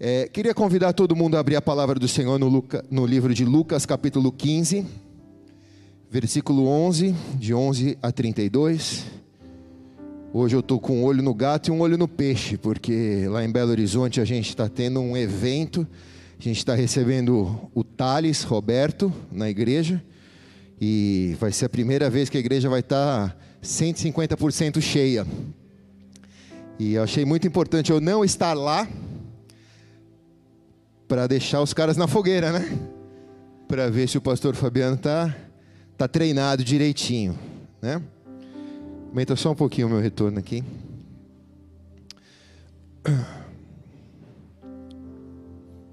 É, queria convidar todo mundo a abrir a palavra do Senhor no, Luca, no, livro de Lucas, capítulo 15, versículo 11, de 11 a 32. Hoje eu estou com um olho no gato e um olho no peixe, porque lá em Belo Horizonte a gente está tendo um evento, a gente está recebendo o Thales Roberto na igreja, e vai ser a primeira vez que a igreja vai estar 150% cheia. E eu achei muito importante eu não estar lá, para deixar os caras na fogueira, né? Para ver se o pastor Fabiano tá tá treinado direitinho, né? Aumenta só um pouquinho o meu retorno aqui.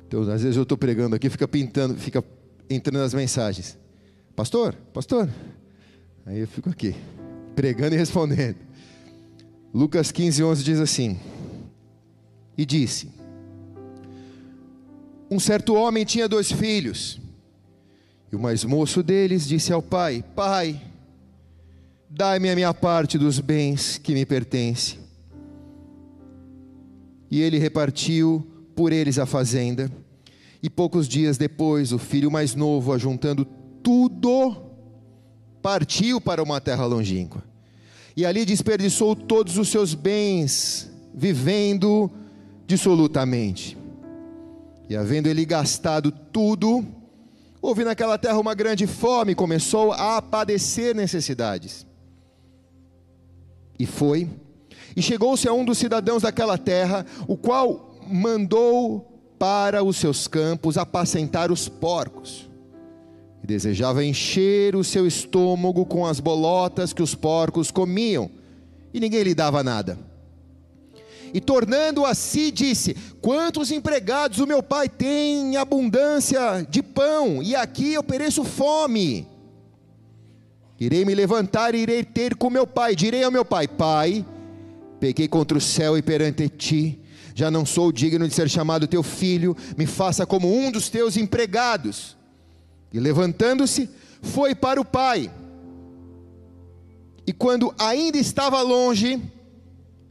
Então, às vezes eu estou pregando aqui, fica pintando, fica entrando as mensagens. Pastor, pastor. Aí eu fico aqui, pregando e respondendo. Lucas 15, 11 diz assim: E disse: um certo homem tinha dois filhos. E o mais moço deles disse ao pai: Pai, dai-me a minha parte dos bens que me pertencem. E ele repartiu por eles a fazenda. E poucos dias depois, o filho mais novo, ajuntando tudo, partiu para uma terra longínqua. E ali desperdiçou todos os seus bens, vivendo dissolutamente. E havendo ele gastado tudo, houve naquela terra uma grande fome, começou a padecer necessidades. E foi, e chegou-se a um dos cidadãos daquela terra, o qual mandou para os seus campos apacentar os porcos. E desejava encher o seu estômago com as bolotas que os porcos comiam, e ninguém lhe dava nada. E tornando a si, disse: Quantos empregados o meu pai tem em abundância de pão, e aqui eu pereço fome. Irei me levantar e irei ter com meu pai. Direi ao meu pai: Pai, pequei contra o céu e perante ti. Já não sou digno de ser chamado teu filho, me faça como um dos teus empregados. E levantando-se, foi para o pai. E quando ainda estava longe,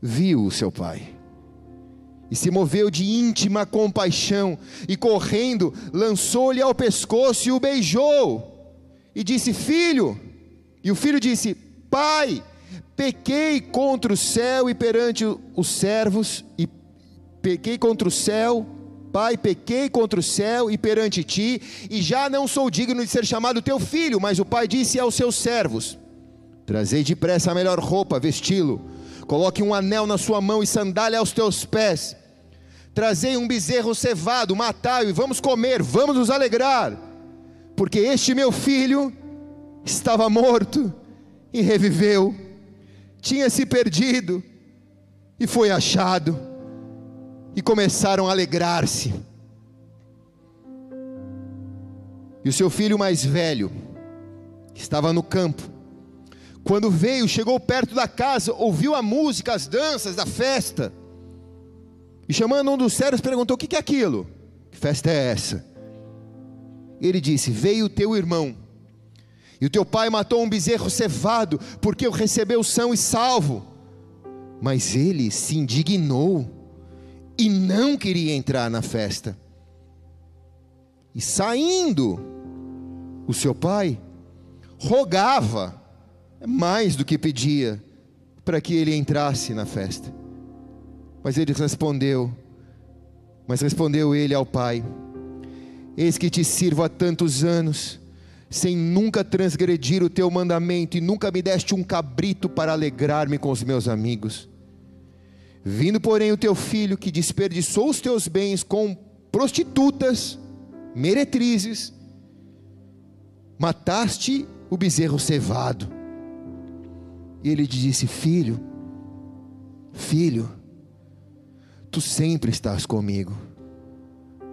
viu o seu pai e se moveu de íntima compaixão, e correndo, lançou-lhe ao pescoço e o beijou, e disse: Filho, e o filho disse: Pai, pequei contra o céu e perante os servos, e pequei contra o céu, Pai, pequei contra o céu e perante ti, e já não sou digno de ser chamado teu filho. Mas o pai disse aos seus servos: Trazei depressa a melhor roupa, vesti-lo, coloque um anel na sua mão e sandália aos teus pés. Trazei um bezerro cevado, matai-o e vamos comer, vamos nos alegrar, porque este meu filho estava morto e reviveu, tinha se perdido e foi achado, e começaram a alegrar-se. E o seu filho mais velho, estava no campo, quando veio, chegou perto da casa, ouviu a música, as danças da festa, e chamando um dos sérios, perguntou: O que é aquilo? Que festa é essa? Ele disse: Veio o teu irmão, e o teu pai matou um bezerro cevado, porque o recebeu são e salvo. Mas ele se indignou e não queria entrar na festa. E saindo, o seu pai rogava mais do que pedia para que ele entrasse na festa. Mas ele respondeu, mas respondeu ele ao pai: Eis que te sirvo há tantos anos, sem nunca transgredir o teu mandamento, e nunca me deste um cabrito para alegrar-me com os meus amigos. Vindo, porém, o teu filho, que desperdiçou os teus bens com prostitutas, meretrizes, mataste o bezerro cevado. E ele disse: Filho, filho, Tu sempre estás comigo,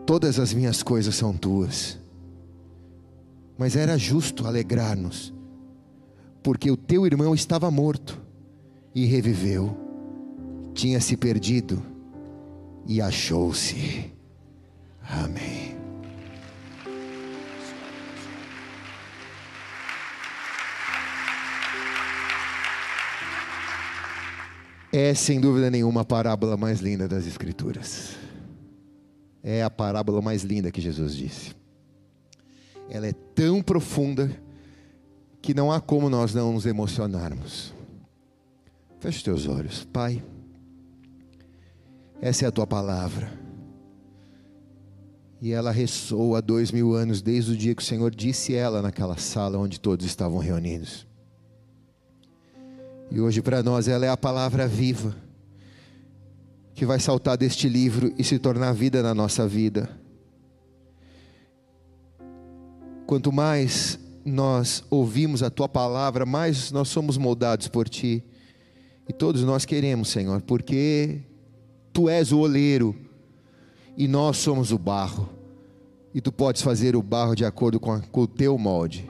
todas as minhas coisas são tuas. Mas era justo alegrar-nos, porque o teu irmão estava morto e reviveu, tinha se perdido e achou-se. Amém. É sem dúvida nenhuma a parábola mais linda das Escrituras. é a parábola mais linda que Jesus disse. Ela é tão profunda que não há como nós não nos emocionarmos. Feche teus olhos, Pai. Essa é a tua palavra. E ela ressoa há dois mil anos, desde o dia que o Senhor disse ela naquela sala onde todos estavam reunidos. E hoje para nós ela é a palavra viva, que vai saltar deste livro e se tornar vida na nossa vida. Quanto mais nós ouvimos a tua palavra, mais nós somos moldados por ti. E todos nós queremos, Senhor, porque tu és o oleiro e nós somos o barro, e tu podes fazer o barro de acordo com, a, com o teu molde.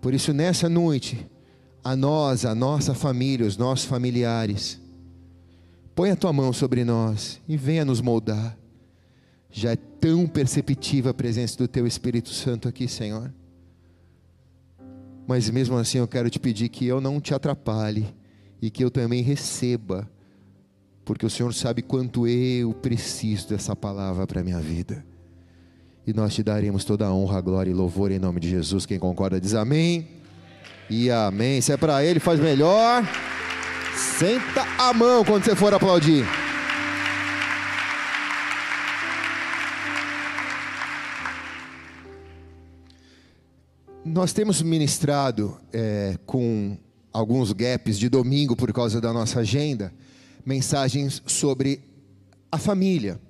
Por isso, nessa noite, a nós, a nossa família, os nossos familiares, põe a tua mão sobre nós e venha nos moldar. Já é tão perceptível a presença do teu Espírito Santo aqui, Senhor. Mas mesmo assim eu quero te pedir que eu não te atrapalhe e que eu também receba porque o Senhor sabe quanto eu preciso dessa palavra para a minha vida. E nós te daremos toda a honra, glória e louvor em nome de Jesus. Quem concorda diz amém. E amém. Se é para ele, faz melhor. Senta a mão quando você for aplaudir. Nós temos ministrado é, com alguns gaps de domingo por causa da nossa agenda mensagens sobre a família.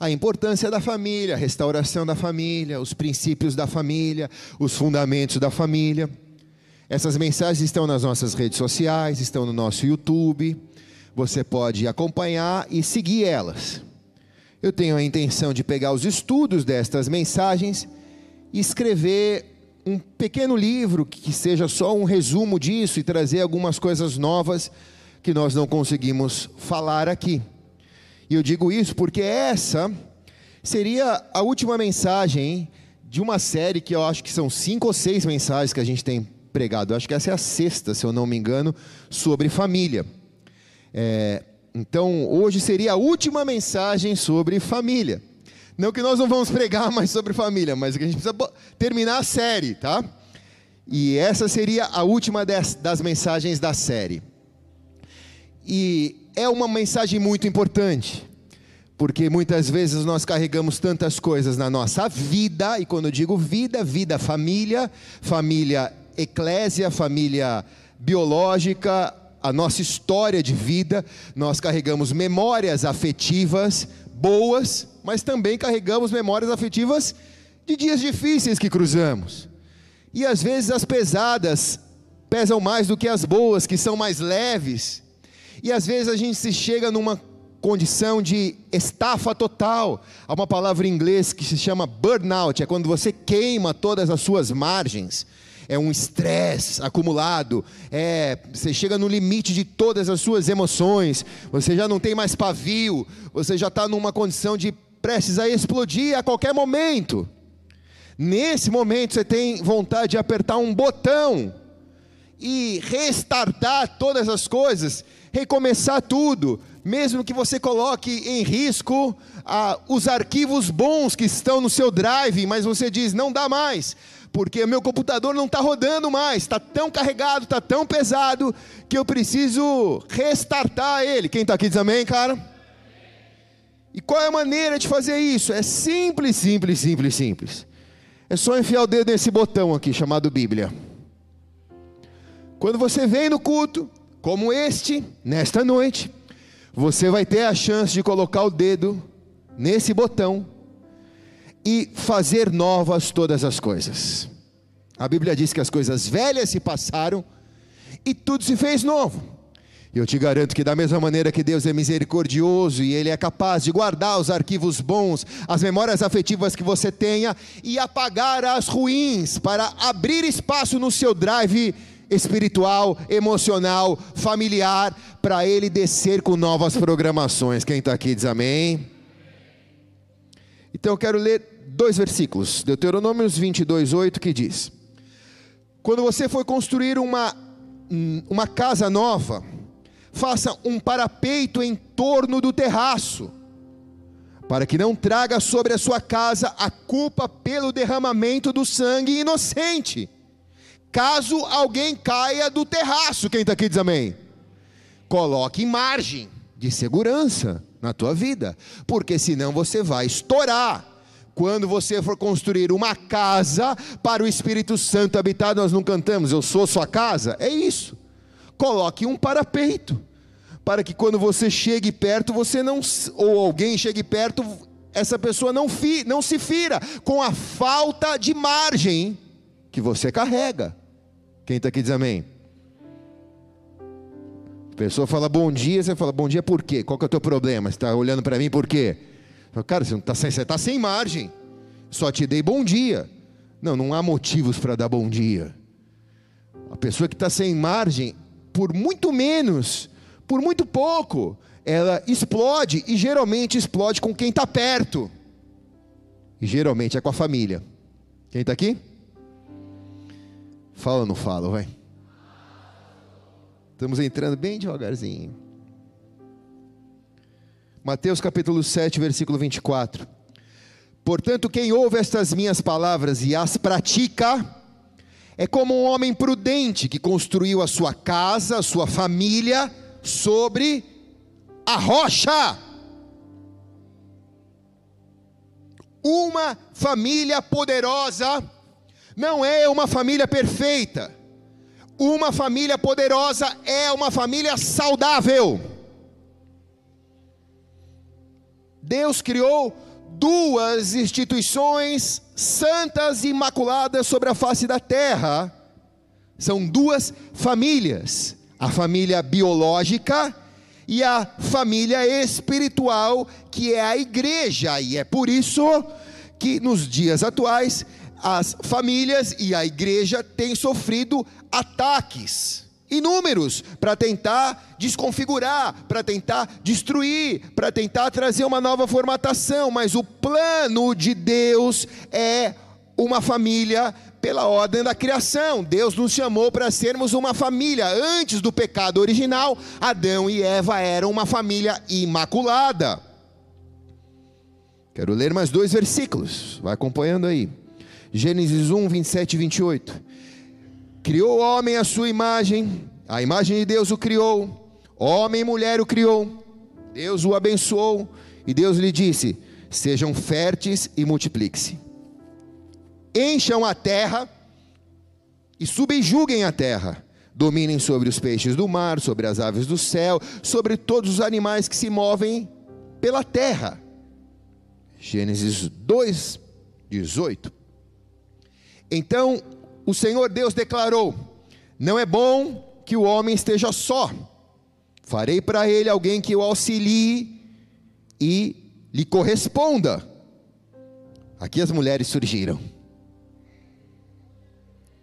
A importância da família, a restauração da família, os princípios da família, os fundamentos da família. Essas mensagens estão nas nossas redes sociais, estão no nosso YouTube. Você pode acompanhar e seguir elas. Eu tenho a intenção de pegar os estudos destas mensagens e escrever um pequeno livro que seja só um resumo disso e trazer algumas coisas novas que nós não conseguimos falar aqui. E eu digo isso porque essa seria a última mensagem de uma série que eu acho que são cinco ou seis mensagens que a gente tem pregado. Acho que essa é a sexta, se eu não me engano, sobre família. É, então, hoje seria a última mensagem sobre família. Não que nós não vamos pregar mais sobre família, mas que a gente precisa terminar a série, tá? E essa seria a última das, das mensagens da série. E é uma mensagem muito importante, porque muitas vezes nós carregamos tantas coisas na nossa vida, e quando eu digo vida, vida família, família eclésia, família biológica, a nossa história de vida, nós carregamos memórias afetivas boas, mas também carregamos memórias afetivas de dias difíceis que cruzamos. E às vezes as pesadas pesam mais do que as boas, que são mais leves. E às vezes a gente se chega numa condição de estafa total. Há uma palavra em inglês que se chama burnout, é quando você queima todas as suas margens. É um estresse acumulado, é, você chega no limite de todas as suas emoções, você já não tem mais pavio, você já está numa condição de prestes a explodir a qualquer momento. Nesse momento você tem vontade de apertar um botão e restartar todas as coisas recomeçar tudo, mesmo que você coloque em risco ah, os arquivos bons que estão no seu drive, mas você diz: não dá mais, porque meu computador não está rodando mais, está tão carregado, está tão pesado, que eu preciso restartar ele. Quem está aqui diz amém, cara? E qual é a maneira de fazer isso? É simples, simples, simples, simples. É só enfiar o dedo nesse botão aqui chamado Bíblia. Quando você vem no culto, como este, nesta noite, você vai ter a chance de colocar o dedo nesse botão e fazer novas todas as coisas. A Bíblia diz que as coisas velhas se passaram e tudo se fez novo. Eu te garanto que, da mesma maneira que Deus é misericordioso e Ele é capaz de guardar os arquivos bons, as memórias afetivas que você tenha e apagar as ruins, para abrir espaço no seu drive espiritual, emocional, familiar, para ele descer com novas programações. Quem está aqui diz amém. Então eu quero ler dois versículos, Deuteronômio 22, 8, que diz: Quando você for construir uma, uma casa nova, faça um parapeito em torno do terraço, para que não traga sobre a sua casa a culpa pelo derramamento do sangue inocente. Caso alguém caia do terraço, quem está aqui diz amém. Coloque margem de segurança na tua vida, porque senão você vai estourar. Quando você for construir uma casa para o Espírito Santo habitar, nós não cantamos, eu sou sua casa, é isso. Coloque um parapeito para que quando você chegue perto, você não ou alguém chegue perto, essa pessoa não, fi, não se fira com a falta de margem que você carrega. Quem está aqui diz amém? A pessoa fala bom dia, você fala bom dia por quê? Qual que é o teu problema? Você está olhando para mim por quê? Cara, você está sem, você tá sem margem. Só te dei bom dia. Não, não há motivos para dar bom dia. A pessoa que está sem margem, por muito menos, por muito pouco, ela explode e geralmente explode com quem está perto. E geralmente é com a família. Quem está aqui? Fala ou não fala, vai. Estamos entrando bem devagarzinho. Mateus capítulo 7, versículo 24. Portanto, quem ouve estas minhas palavras e as pratica, é como um homem prudente que construiu a sua casa, a sua família, sobre a rocha. Uma família poderosa não é uma família perfeita. Uma família poderosa é uma família saudável. Deus criou duas instituições santas e imaculadas sobre a face da terra. São duas famílias a família biológica e a família espiritual, que é a igreja, e é por isso que nos dias atuais as famílias e a igreja têm sofrido ataques inúmeros para tentar desconfigurar, para tentar destruir, para tentar trazer uma nova formatação, mas o plano de Deus é uma família pela ordem da criação. Deus nos chamou para sermos uma família. Antes do pecado original, Adão e Eva eram uma família imaculada. Quero ler mais dois versículos, vai acompanhando aí. Gênesis 1, 27 e 28. Criou o homem à sua imagem, a imagem de Deus o criou, homem e mulher o criou. Deus o abençoou e Deus lhe disse: Sejam férteis e multipliquem-se encham a terra e subjuguem a terra. Dominem sobre os peixes do mar, sobre as aves do céu, sobre todos os animais que se movem pela terra. Gênesis 2, 18. Então o Senhor Deus declarou: Não é bom que o homem esteja só. Farei para ele alguém que o auxilie e lhe corresponda. Aqui as mulheres surgiram.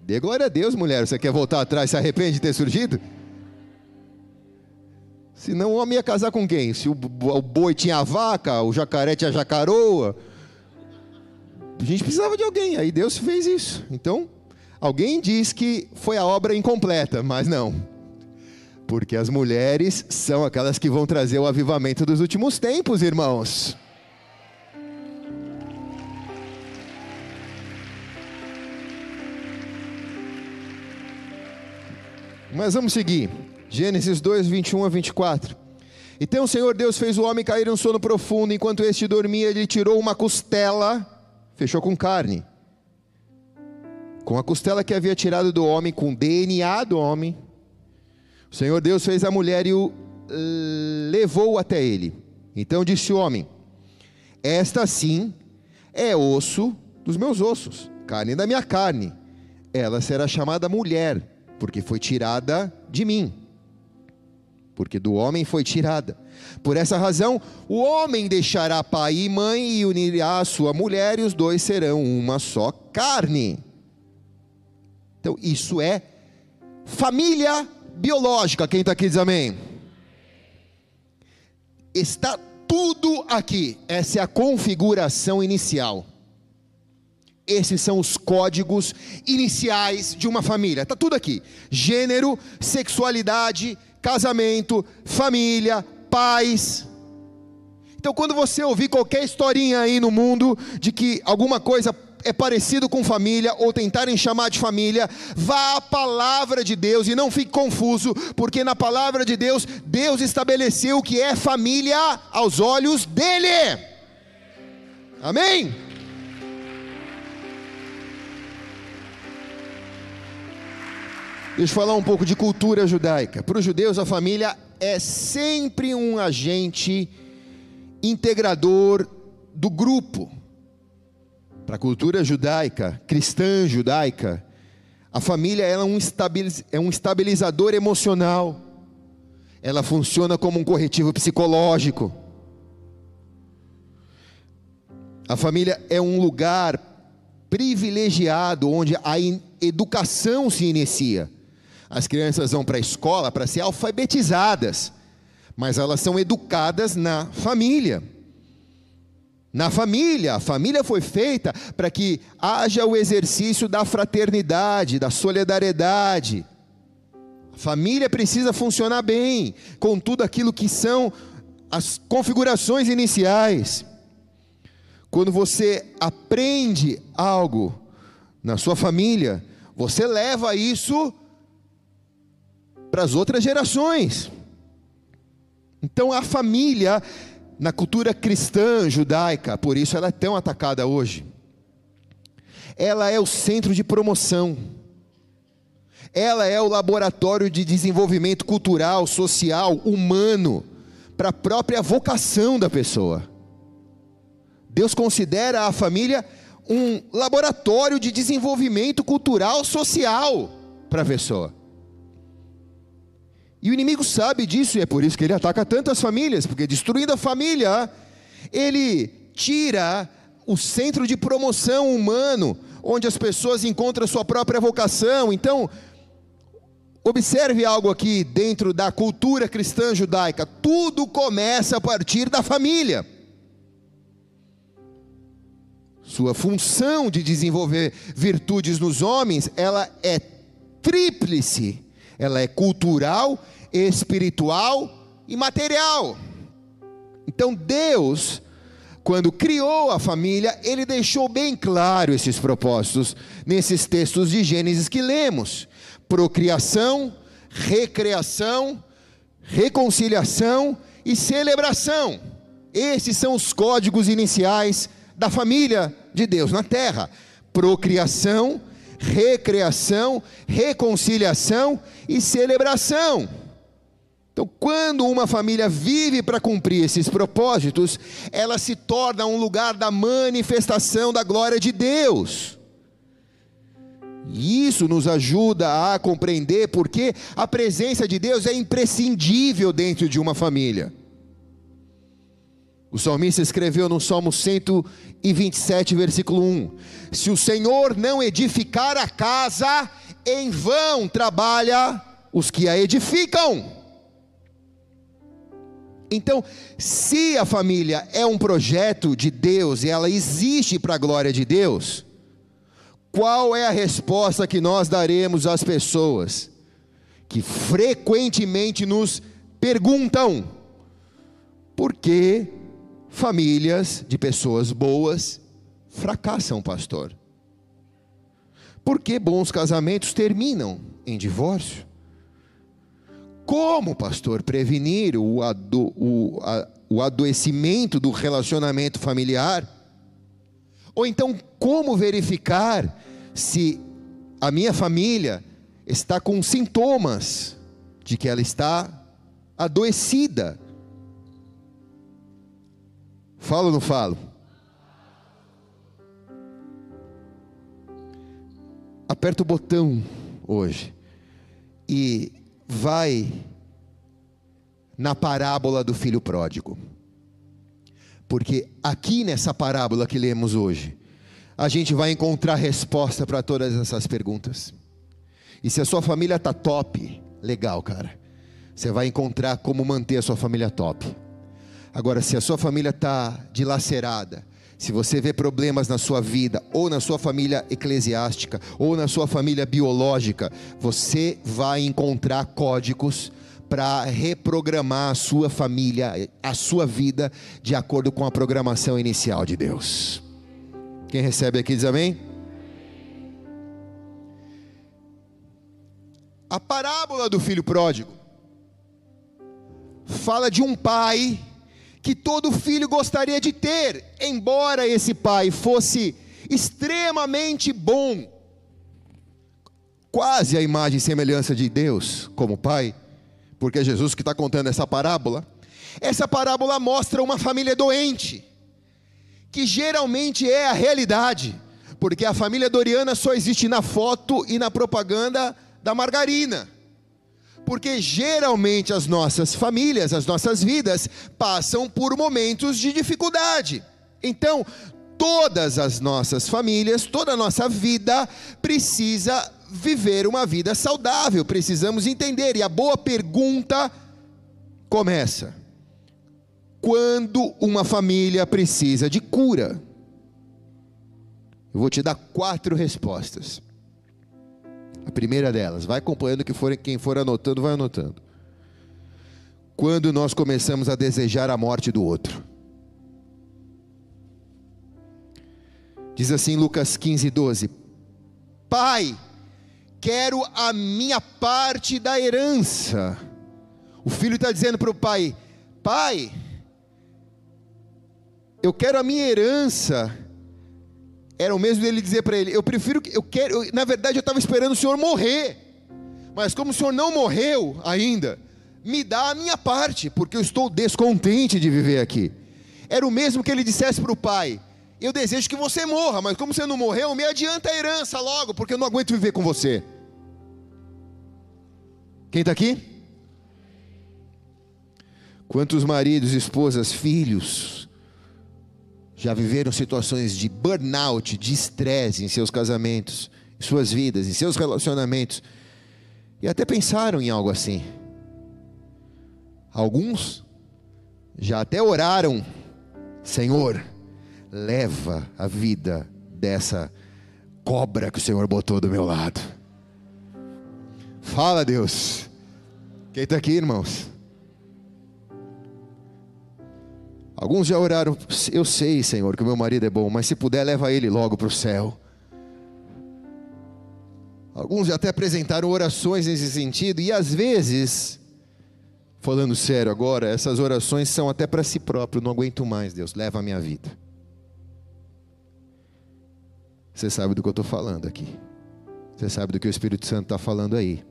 Dê glória a Deus, mulher. Você quer voltar atrás, se arrepende de ter surgido? Senão o homem ia casar com quem? Se o, boi tinha a vaca, o jacaré tinha a jacaroa. A gente precisava de alguém, aí Deus fez isso. Então, alguém diz que foi a obra incompleta, mas não. Porque as mulheres são aquelas que vão trazer o avivamento dos últimos tempos, irmãos. Mas vamos seguir. Gênesis 2, 21 a 24. Então o Senhor Deus fez o homem cair em um sono profundo, enquanto este dormia, ele tirou uma costela, fechou com carne. Com a costela que havia tirado do homem, com o DNA do homem, o Senhor Deus fez a mulher e o levou até ele. Então disse o homem: Esta sim é osso dos meus ossos, carne da minha carne. Ela será chamada mulher porque foi tirada de mim. Porque do homem foi tirada. Por essa razão, o homem deixará pai e mãe e unirá a sua mulher, e os dois serão uma só carne. Então, isso é família biológica. Quem está aqui diz amém. Está tudo aqui. Essa é a configuração inicial. Esses são os códigos iniciais de uma família. Está tudo aqui: gênero, sexualidade, casamento, família, pais. Então, quando você ouvir qualquer historinha aí no mundo de que alguma coisa é parecido com família ou tentarem chamar de família, vá à palavra de Deus e não fique confuso, porque na palavra de Deus, Deus estabeleceu o que é família aos olhos dele. Amém? Deixa eu falar um pouco de cultura judaica. Para os judeus, a família é sempre um agente integrador do grupo. Para a cultura judaica, cristã judaica, a família é um, é um estabilizador emocional, ela funciona como um corretivo psicológico. A família é um lugar privilegiado onde a educação se inicia. As crianças vão para a escola para ser alfabetizadas mas elas são educadas na família. Na família, a família foi feita para que haja o exercício da fraternidade, da solidariedade. A família precisa funcionar bem, com tudo aquilo que são as configurações iniciais. Quando você aprende algo na sua família, você leva isso para as outras gerações. Então a família, na cultura cristã judaica, por isso ela é tão atacada hoje, ela é o centro de promoção, ela é o laboratório de desenvolvimento cultural, social, humano, para a própria vocação da pessoa. Deus considera a família um laboratório de desenvolvimento cultural, social para a pessoa. E o inimigo sabe disso e é por isso que ele ataca tantas famílias, porque destruindo a família, ele tira o centro de promoção humano, onde as pessoas encontram sua própria vocação. Então, observe algo aqui dentro da cultura cristã judaica: tudo começa a partir da família. Sua função de desenvolver virtudes nos homens, ela é tríplice ela é cultural, espiritual e material. Então Deus, quando criou a família, ele deixou bem claro esses propósitos nesses textos de Gênesis que lemos: procriação, recreação, reconciliação e celebração. Esses são os códigos iniciais da família de Deus na terra: procriação, recreação, reconciliação e celebração. Então, quando uma família vive para cumprir esses propósitos, ela se torna um lugar da manifestação da glória de Deus. E isso nos ajuda a compreender porque a presença de Deus é imprescindível dentro de uma família. O salmista escreveu no Salmo 127, versículo 1: Se o Senhor não edificar a casa, em vão trabalha os que a edificam. Então, se a família é um projeto de Deus e ela existe para a glória de Deus, qual é a resposta que nós daremos às pessoas que frequentemente nos perguntam: por que famílias de pessoas boas fracassam, pastor? Por que bons casamentos terminam em divórcio? Como, pastor, prevenir o, ado, o, a, o adoecimento do relacionamento familiar? Ou então, como verificar se a minha família está com sintomas de que ela está adoecida? Falo ou não falo? Aperta o botão hoje e vai na parábola do filho pródigo. Porque aqui nessa parábola que lemos hoje, a gente vai encontrar resposta para todas essas perguntas. E se a sua família está top, legal, cara. Você vai encontrar como manter a sua família top. Agora, se a sua família está dilacerada, se você vê problemas na sua vida, ou na sua família eclesiástica, ou na sua família biológica, você vai encontrar códigos para reprogramar a sua família, a sua vida, de acordo com a programação inicial de Deus. Quem recebe aqui diz amém? A parábola do filho pródigo fala de um pai que todo filho gostaria de ter, embora esse pai fosse extremamente bom, quase a imagem e semelhança de Deus como pai, porque é Jesus que está contando essa parábola. Essa parábola mostra uma família doente, que geralmente é a realidade, porque a família Doriana só existe na foto e na propaganda da margarina. Porque geralmente as nossas famílias, as nossas vidas, passam por momentos de dificuldade. Então, todas as nossas famílias, toda a nossa vida precisa viver uma vida saudável, precisamos entender. E a boa pergunta começa: quando uma família precisa de cura? Eu vou te dar quatro respostas. A primeira delas, vai acompanhando que for, quem for anotando, vai anotando. Quando nós começamos a desejar a morte do outro. Diz assim Lucas 15, 12: Pai, quero a minha parte da herança. O filho está dizendo para o pai: Pai, eu quero a minha herança era o mesmo dele dizer para ele: Eu prefiro que eu quero. Eu, na verdade, eu estava esperando o senhor morrer, mas como o senhor não morreu ainda, me dá a minha parte, porque eu estou descontente de viver aqui. Era o mesmo que ele dissesse para o pai: Eu desejo que você morra, mas como você não morreu, me adianta a herança logo, porque eu não aguento viver com você. Quem está aqui? Quantos maridos, esposas, filhos já viveram situações de burnout, de estresse em seus casamentos, em suas vidas, em seus relacionamentos, e até pensaram em algo assim. Alguns já até oraram: Senhor, leva a vida dessa cobra que o Senhor botou do meu lado. Fala, Deus. Quem está aqui, irmãos? Alguns já oraram, eu sei, Senhor, que o meu marido é bom, mas se puder, leva ele logo para o céu. Alguns já até apresentaram orações nesse sentido, e às vezes, falando sério agora, essas orações são até para si próprio, não aguento mais, Deus, leva a minha vida. Você sabe do que eu estou falando aqui. Você sabe do que o Espírito Santo está falando aí.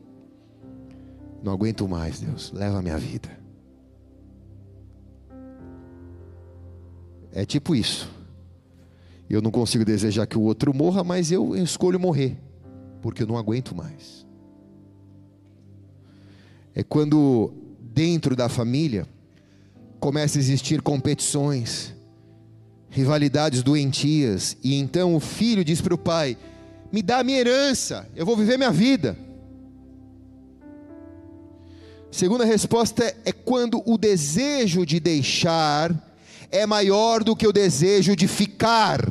Não aguento mais, Deus, leva a minha vida. É tipo isso. Eu não consigo desejar que o outro morra, mas eu escolho morrer, porque eu não aguento mais. É quando dentro da família começa a existir competições, rivalidades doentias, e então o filho diz para o pai: Me dá a minha herança, eu vou viver minha vida. Segunda resposta é, é quando o desejo de deixar é maior do que o desejo de ficar.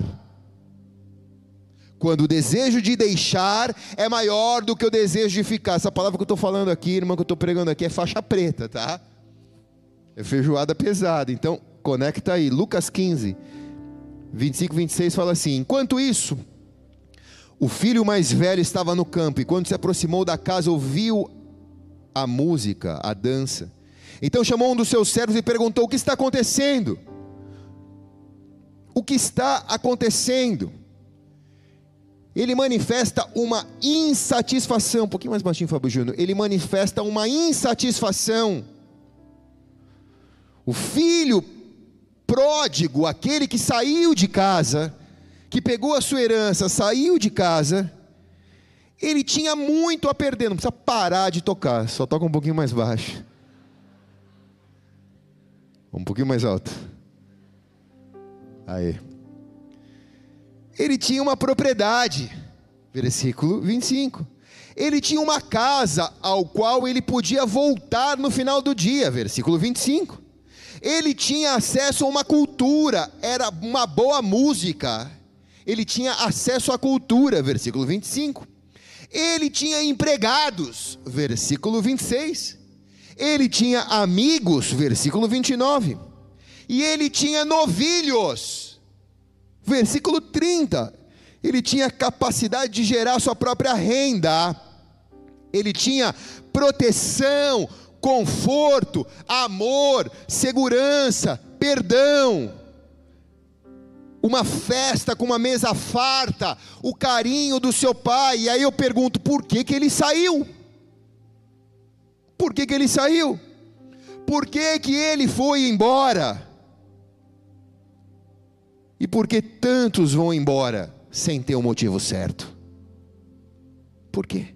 Quando o desejo de deixar é maior do que o desejo de ficar. Essa palavra que eu estou falando aqui, irmã, que eu estou pregando aqui, é faixa preta, tá? É feijoada pesada. Então, conecta aí. Lucas 15, 25, 26 fala assim: Enquanto isso, o filho mais velho estava no campo, e quando se aproximou da casa, ouviu a música, a dança. Então chamou um dos seus servos e perguntou: O que está acontecendo? O que está acontecendo. Ele manifesta uma insatisfação, um pouquinho mais baixinho, Fábio Júnior. Ele manifesta uma insatisfação. O filho pródigo, aquele que saiu de casa, que pegou a sua herança, saiu de casa, ele tinha muito a perder, não precisa parar de tocar, só toca um pouquinho mais baixo. Um pouquinho mais alto. Aí. Ele tinha uma propriedade, versículo 25. Ele tinha uma casa ao qual ele podia voltar no final do dia, versículo 25. Ele tinha acesso a uma cultura, era uma boa música. Ele tinha acesso à cultura, versículo 25. Ele tinha empregados, versículo 26. Ele tinha amigos, versículo 29. E ele tinha novilhos, versículo 30. Ele tinha capacidade de gerar sua própria renda. Ele tinha proteção, conforto, amor, segurança, perdão uma festa com uma mesa farta, o carinho do seu pai. E aí eu pergunto: por que, que ele saiu? Por que, que ele saiu? Por que, que ele foi embora? E por que tantos vão embora sem ter o um motivo certo? Por quê?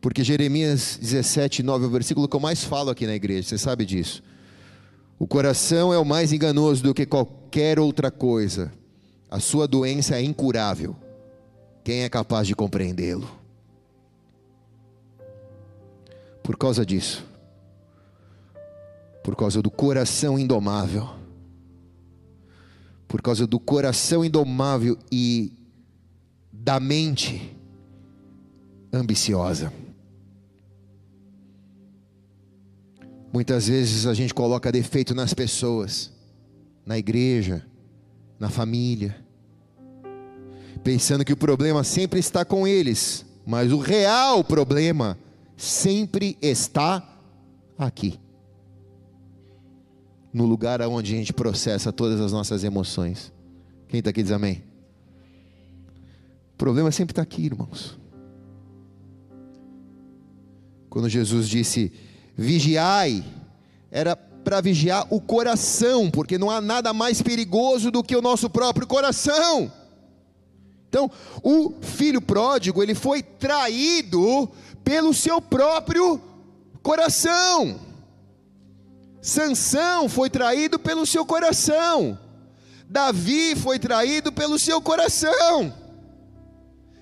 Porque Jeremias 17, 9 é o versículo que eu mais falo aqui na igreja, você sabe disso. O coração é o mais enganoso do que qualquer outra coisa. A sua doença é incurável. Quem é capaz de compreendê-lo? Por causa disso, por causa do coração indomável, por causa do coração indomável e da mente ambiciosa. Muitas vezes a gente coloca defeito nas pessoas, na igreja, na família, pensando que o problema sempre está com eles, mas o real problema sempre está aqui no lugar onde a gente processa todas as nossas emoções. Quem está aqui diz amém? O problema sempre está aqui, irmãos. Quando Jesus disse vigiai, era para vigiar o coração, porque não há nada mais perigoso do que o nosso próprio coração. Então, o filho pródigo, ele foi traído pelo seu próprio coração. Sansão foi traído pelo seu coração. Davi foi traído pelo seu coração.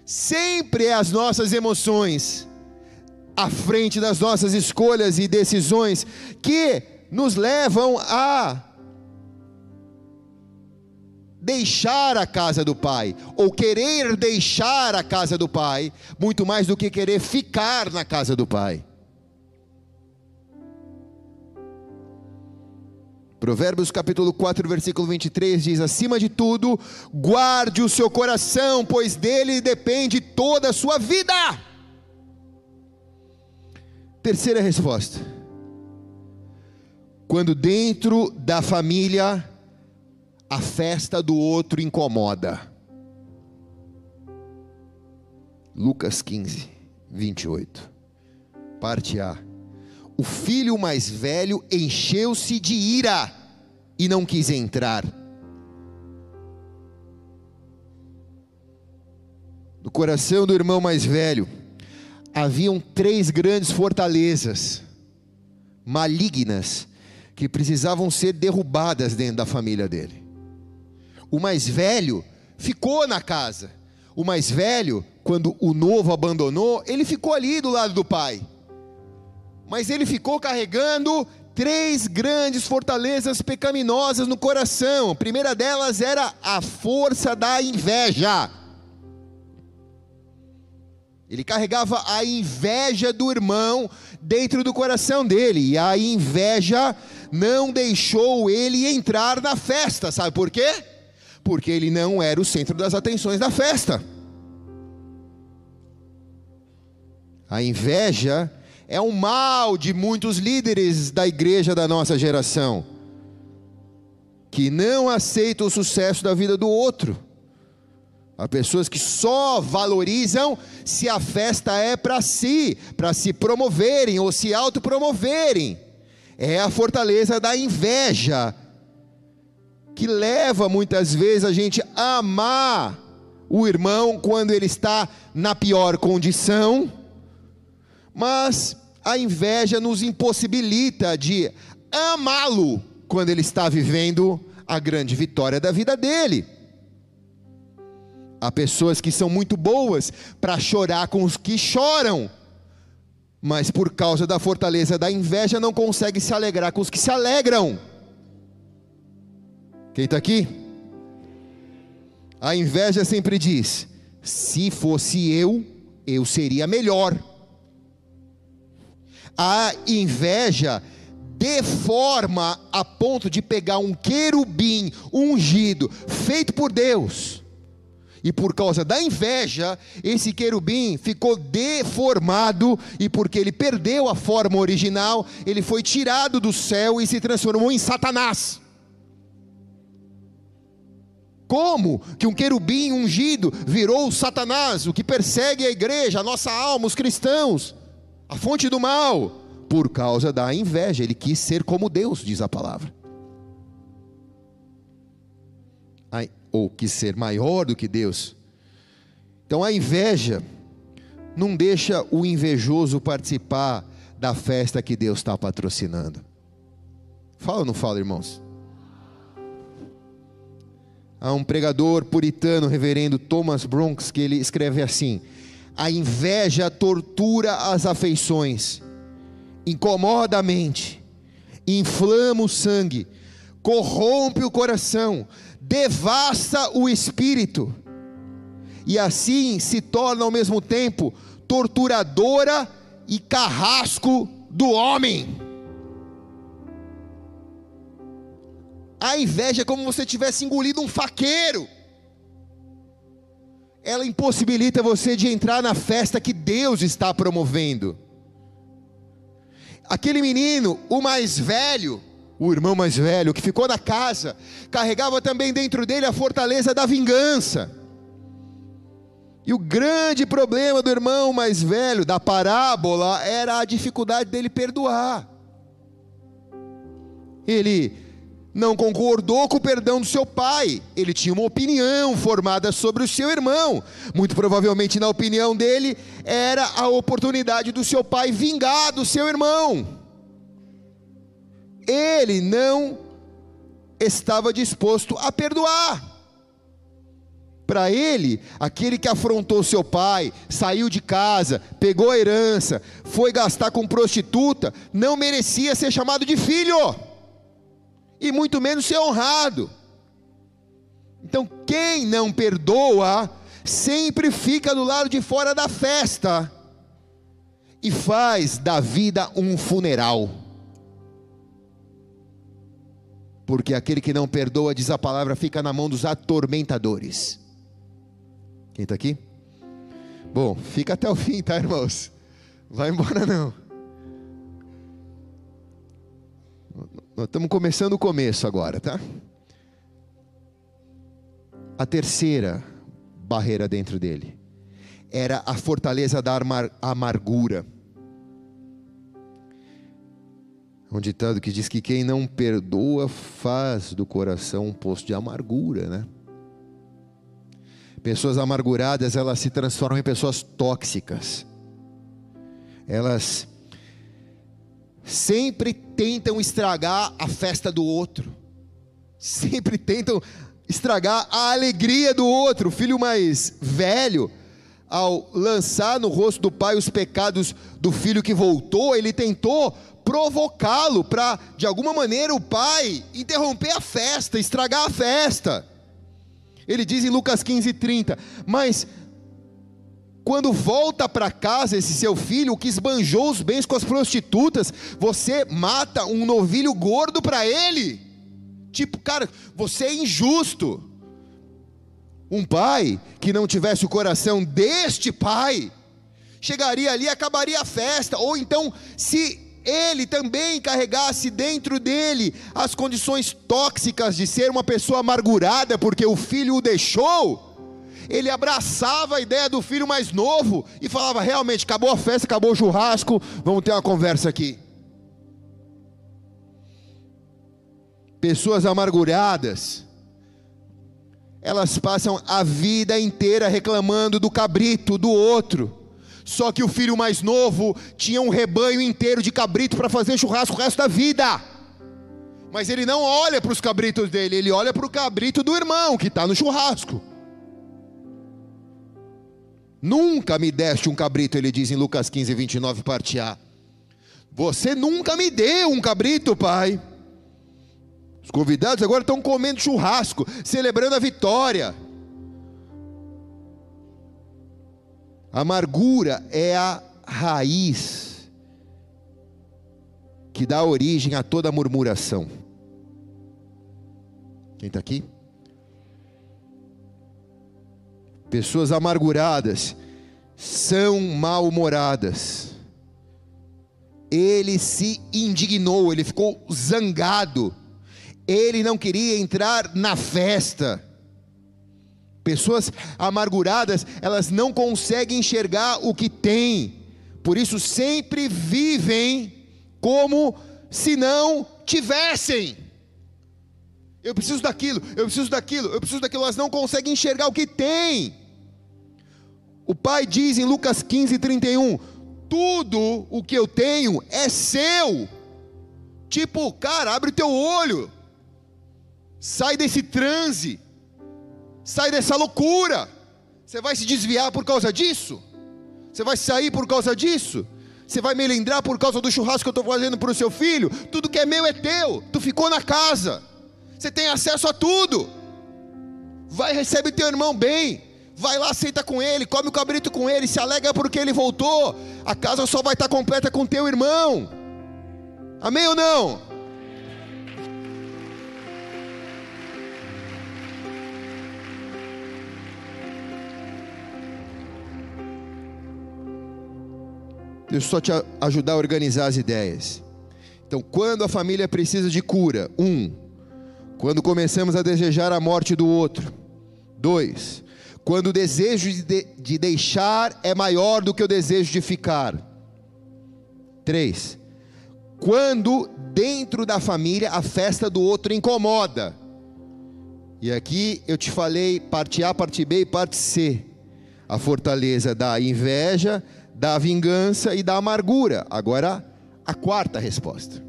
Sempre é as nossas emoções à frente das nossas escolhas e decisões que nos levam a deixar a casa do Pai, ou querer deixar a casa do Pai, muito mais do que querer ficar na casa do Pai. Provérbios capítulo 4, versículo 23 diz: Acima de tudo, guarde o seu coração, pois dele depende toda a sua vida. Terceira resposta. Quando dentro da família a festa do outro incomoda. Lucas 15, 28. Parte A. O filho mais velho encheu-se de ira e não quis entrar. No coração do irmão mais velho haviam três grandes fortalezas malignas que precisavam ser derrubadas dentro da família dele. O mais velho ficou na casa. O mais velho, quando o novo abandonou, ele ficou ali do lado do pai. Mas ele ficou carregando três grandes fortalezas pecaminosas no coração. A primeira delas era a força da inveja. Ele carregava a inveja do irmão dentro do coração dele, e a inveja não deixou ele entrar na festa, sabe por quê? Porque ele não era o centro das atenções da festa. A inveja é um mal de muitos líderes da igreja da nossa geração, que não aceitam o sucesso da vida do outro Há pessoas que só valorizam se a festa é para si, para se promoverem ou se autopromoverem. É a fortaleza da inveja, que leva muitas vezes a gente a amar o irmão quando ele está na pior condição, mas a inveja nos impossibilita de amá-lo quando ele está vivendo a grande vitória da vida dele. Há pessoas que são muito boas para chorar com os que choram, mas por causa da fortaleza da inveja não consegue se alegrar com os que se alegram. Quem está aqui? A inveja sempre diz: se fosse eu, eu seria melhor. A inveja deforma a ponto de pegar um querubim ungido, feito por Deus, e por causa da inveja, esse querubim ficou deformado, e porque ele perdeu a forma original, ele foi tirado do céu e se transformou em Satanás. Como que um querubim ungido virou Satanás, o que persegue a igreja, a nossa alma, os cristãos, a fonte do mal? Por causa da inveja, ele quis ser como Deus, diz a palavra. Ou quis ser maior do que Deus. Então a inveja não deixa o invejoso participar da festa que Deus está patrocinando. Fala ou não fala, irmãos? Há um pregador puritano, reverendo Thomas Bronx, que ele escreve assim: A inveja tortura as afeições, incomoda a mente, inflama o sangue, corrompe o coração, devasta o espírito, e assim se torna ao mesmo tempo torturadora e carrasco do homem. A inveja é como você tivesse engolido um faqueiro. Ela impossibilita você de entrar na festa que Deus está promovendo. Aquele menino, o mais velho, o irmão mais velho, que ficou na casa, carregava também dentro dele a fortaleza da vingança. E o grande problema do irmão mais velho, da parábola, era a dificuldade dele perdoar. Ele não concordou com o perdão do seu pai, ele tinha uma opinião formada sobre o seu irmão. Muito provavelmente, na opinião dele, era a oportunidade do seu pai vingar do seu irmão. Ele não estava disposto a perdoar. Para ele, aquele que afrontou seu pai, saiu de casa, pegou a herança, foi gastar com prostituta, não merecia ser chamado de filho e muito menos ser honrado. Então, quem não perdoa, sempre fica do lado de fora da festa e faz da vida um funeral. Porque aquele que não perdoa, diz a palavra, fica na mão dos atormentadores. Quem está aqui? Bom, fica até o fim, tá, irmãos? Vai embora não. Nós estamos começando o começo agora, tá? A terceira barreira dentro dele era a fortaleza da amargura. Um ditado que diz que quem não perdoa faz do coração um poço de amargura, né? Pessoas amarguradas, elas se transformam em pessoas tóxicas. Elas sempre tentam estragar a festa do outro, sempre tentam estragar a alegria do outro. O filho mais velho, ao lançar no rosto do pai os pecados do filho que voltou, ele tentou provocá-lo para, de alguma maneira, o pai interromper a festa, estragar a festa. Ele diz em Lucas 15, 30, mas quando volta para casa esse seu filho, que esbanjou os bens com as prostitutas, você mata um novilho gordo para ele. Tipo, cara, você é injusto. Um pai que não tivesse o coração deste pai, chegaria ali e acabaria a festa. Ou então, se ele também carregasse dentro dele as condições tóxicas de ser uma pessoa amargurada porque o filho o deixou, ele abraçava a ideia do filho mais novo e falava: realmente, acabou a festa, acabou o churrasco, vamos ter uma conversa aqui. Pessoas amarguradas, elas passam a vida inteira reclamando do cabrito do outro. Só que o filho mais novo tinha um rebanho inteiro de cabrito para fazer churrasco o resto da vida. Mas ele não olha para os cabritos dele, ele olha para o cabrito do irmão que está no churrasco. Nunca me deste um cabrito, ele diz em Lucas 15, 29, parte A. Você nunca me deu um cabrito, pai. Os convidados agora estão comendo churrasco, celebrando a vitória. A amargura é a raiz que dá origem a toda murmuração. Quem está aqui? Pessoas amarguradas são mal-humoradas. Ele se indignou, ele ficou zangado. Ele não queria entrar na festa. Pessoas amarguradas, elas não conseguem enxergar o que têm. Por isso sempre vivem como se não tivessem. Eu preciso daquilo, eu preciso daquilo, eu preciso daquilo. Elas não conseguem enxergar o que têm. O pai diz em Lucas 15, 31: Tudo o que eu tenho é seu. Tipo, cara, abre teu olho, sai desse transe, sai dessa loucura. Você vai se desviar por causa disso? Você vai sair por causa disso? Você vai me lembrar por causa do churrasco que eu estou fazendo para o seu filho? Tudo que é meu é teu. Tu ficou na casa. Você tem acesso a tudo. Vai, recebe teu irmão bem. Vai lá, senta com ele, come o cabrito com ele, se alega porque ele voltou. A casa só vai estar completa com teu irmão. Amém ou não? Eu só te ajudar a organizar as ideias. Então, quando a família precisa de cura, um, quando começamos a desejar a morte do outro, dois, quando o desejo de, de deixar é maior do que o desejo de ficar, três, quando dentro da família a festa do outro incomoda. E aqui eu te falei parte A, parte B e parte C. A fortaleza da inveja, da vingança e da amargura. Agora, a quarta resposta.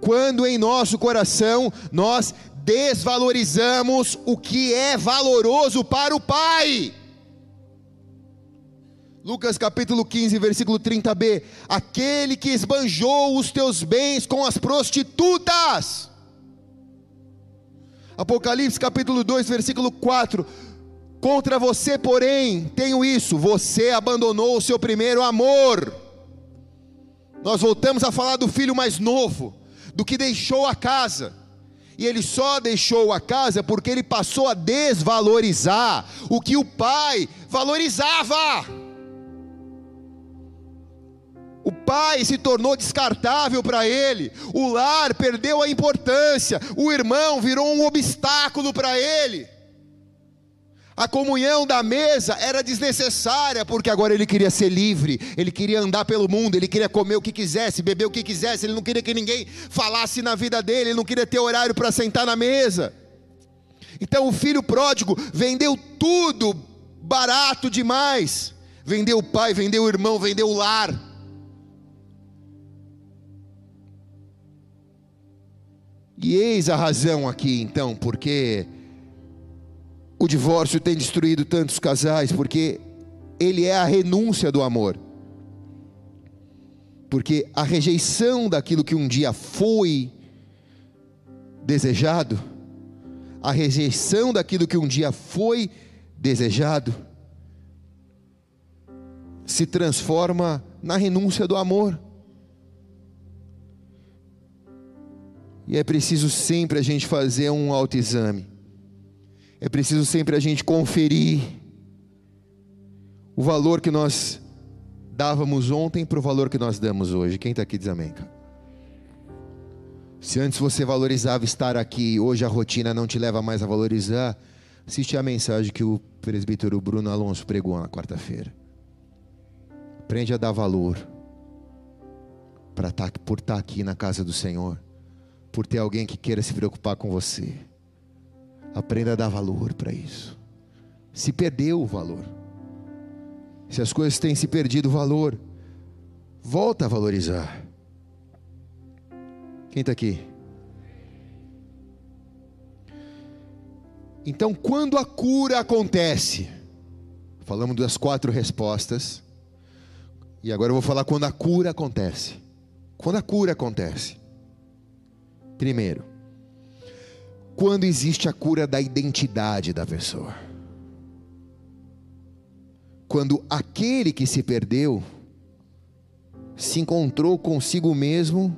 Quando em nosso coração nós desvalorizamos o que é valoroso para o Pai. Lucas capítulo 15, versículo 30b: Aquele que esbanjou os teus bens com as prostitutas. Apocalipse capítulo 2, versículo 4: Contra você, porém, tenho isso: você abandonou o seu primeiro amor. Nós voltamos a falar do filho mais novo, do que deixou a casa. E ele só deixou a casa porque ele passou a desvalorizar o que o pai valorizava. O pai se tornou descartável para ele, o lar perdeu a importância, o irmão virou um obstáculo para ele. A comunhão da mesa era desnecessária, porque agora ele queria ser livre, ele queria andar pelo mundo, ele queria comer o que quisesse, beber o que quisesse, ele não queria que ninguém falasse na vida dele, ele não queria ter horário para sentar na mesa. Então o filho pródigo vendeu tudo barato demais. Vendeu o pai, vendeu o irmão, vendeu o lar. E eis a razão aqui, então, porque o divórcio tem destruído tantos casais, porque ele é a renúncia do amor. Porque a rejeição daquilo que um dia foi desejado, a rejeição daquilo que um dia foi desejado, se transforma na renúncia do amor. E é preciso sempre a gente fazer um autoexame. É preciso sempre a gente conferir o valor que nós dávamos ontem para o valor que nós damos hoje. Quem está aqui diz amém. Se antes você valorizava estar aqui, hoje a rotina não te leva mais a valorizar, assiste a mensagem que o presbítero Bruno Alonso pregou na quarta-feira. Aprende a dar valor para tá, por estar tá aqui na casa do Senhor, por ter alguém que queira se preocupar com você. Aprenda a dar valor para isso. Se perdeu o valor. Se as coisas têm se perdido o valor, volta a valorizar. Quem está aqui? Então, quando a cura acontece, falamos das quatro respostas, e agora eu vou falar quando a cura acontece. Quando a cura acontece, primeiro, quando existe a cura da identidade da pessoa. Quando aquele que se perdeu se encontrou consigo mesmo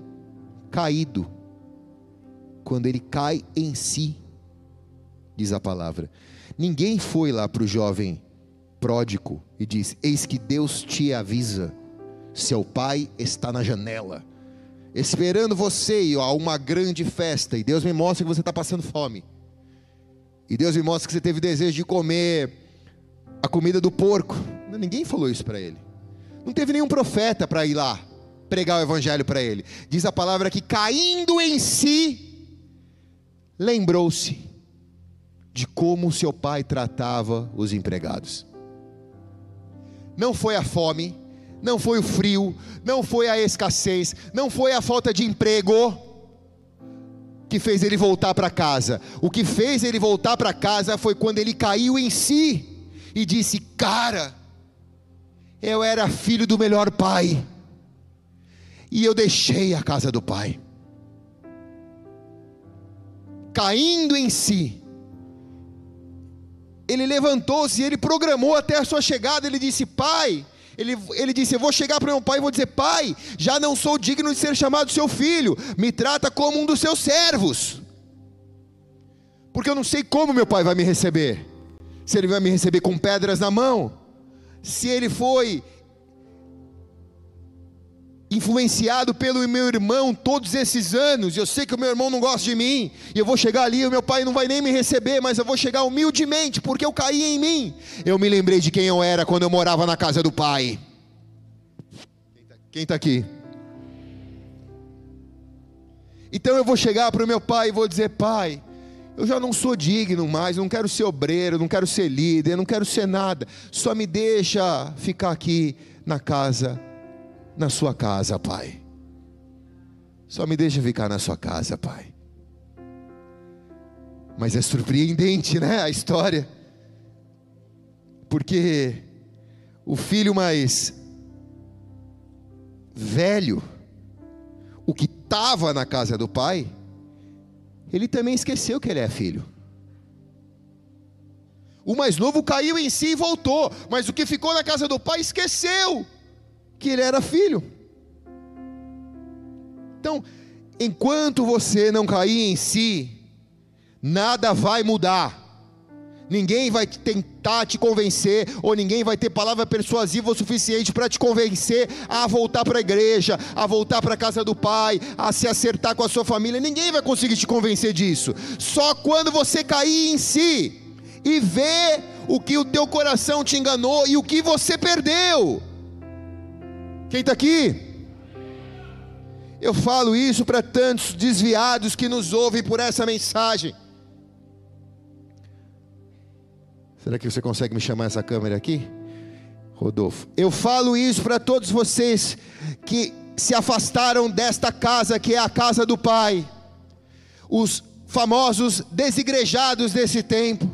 caído. Quando ele cai em si, diz a palavra. Ninguém foi lá para o jovem pródigo e disse: Eis que Deus te avisa, seu pai está na janela, esperando você a uma grande festa, e Deus me mostra que você está passando fome, e Deus me mostra que você teve desejo de comer a comida do porco. Ninguém falou isso para ele. Não teve nenhum profeta para ir lá pregar o evangelho para ele. Diz a palavra que caindo em si, lembrou-se de como seu pai tratava os empregados. Não foi a fome, não foi o frio, não foi a escassez, não foi a falta de emprego que fez ele voltar para casa. O que fez ele voltar para casa foi quando ele caiu em si e disse: Cara, eu era filho do melhor pai, e eu deixei a casa do pai. Caindo em si, ele levantou-se e ele programou até a sua chegada. Ele disse: Pai, ele, ele disse: Eu vou chegar para meu pai e vou dizer: Pai, já não sou digno de ser chamado seu filho, me trata como um dos seus servos, porque eu não sei como meu pai vai me receber. Se ele vai me receber com pedras na mão, se ele foi influenciado pelo meu irmão todos esses anos, eu sei que o meu irmão não gosta de mim, e eu vou chegar ali, o meu pai não vai nem me receber, mas eu vou chegar humildemente, porque eu caí em mim. Eu me lembrei de quem eu era quando eu morava na casa do pai. Quem está aqui? Então eu vou chegar para o meu pai e vou dizer: Pai, eu já não sou digno mais, não quero ser obreiro, não quero ser líder, não quero ser nada. Só me deixa ficar aqui na casa, na sua casa, Pai. Só me deixa ficar na sua casa, Pai. Mas é surpreendente, né, a história. Porque o filho mais velho, o que estava na casa do pai, ele também esqueceu que ele é filho. O mais novo caiu em si e voltou, mas o que ficou na casa do pai esqueceu que ele era filho. Então, enquanto você não cair em si, nada vai mudar. Ninguém vai tentar te convencer, ou ninguém vai ter palavra persuasiva o suficiente para te convencer a voltar para a igreja, a voltar para a casa do pai, a se acertar com a sua família. Ninguém vai conseguir te convencer disso. Só quando você cair em si e ver o que o teu coração te enganou e o que você perdeu. Quem está aqui? Eu falo isso para tantos desviados que nos ouvem por essa mensagem. Será que você consegue me chamar essa câmera aqui? Rodolfo. Eu falo isso para todos vocês que se afastaram desta casa que é a casa do Pai. Os famosos desigrejados desse tempo.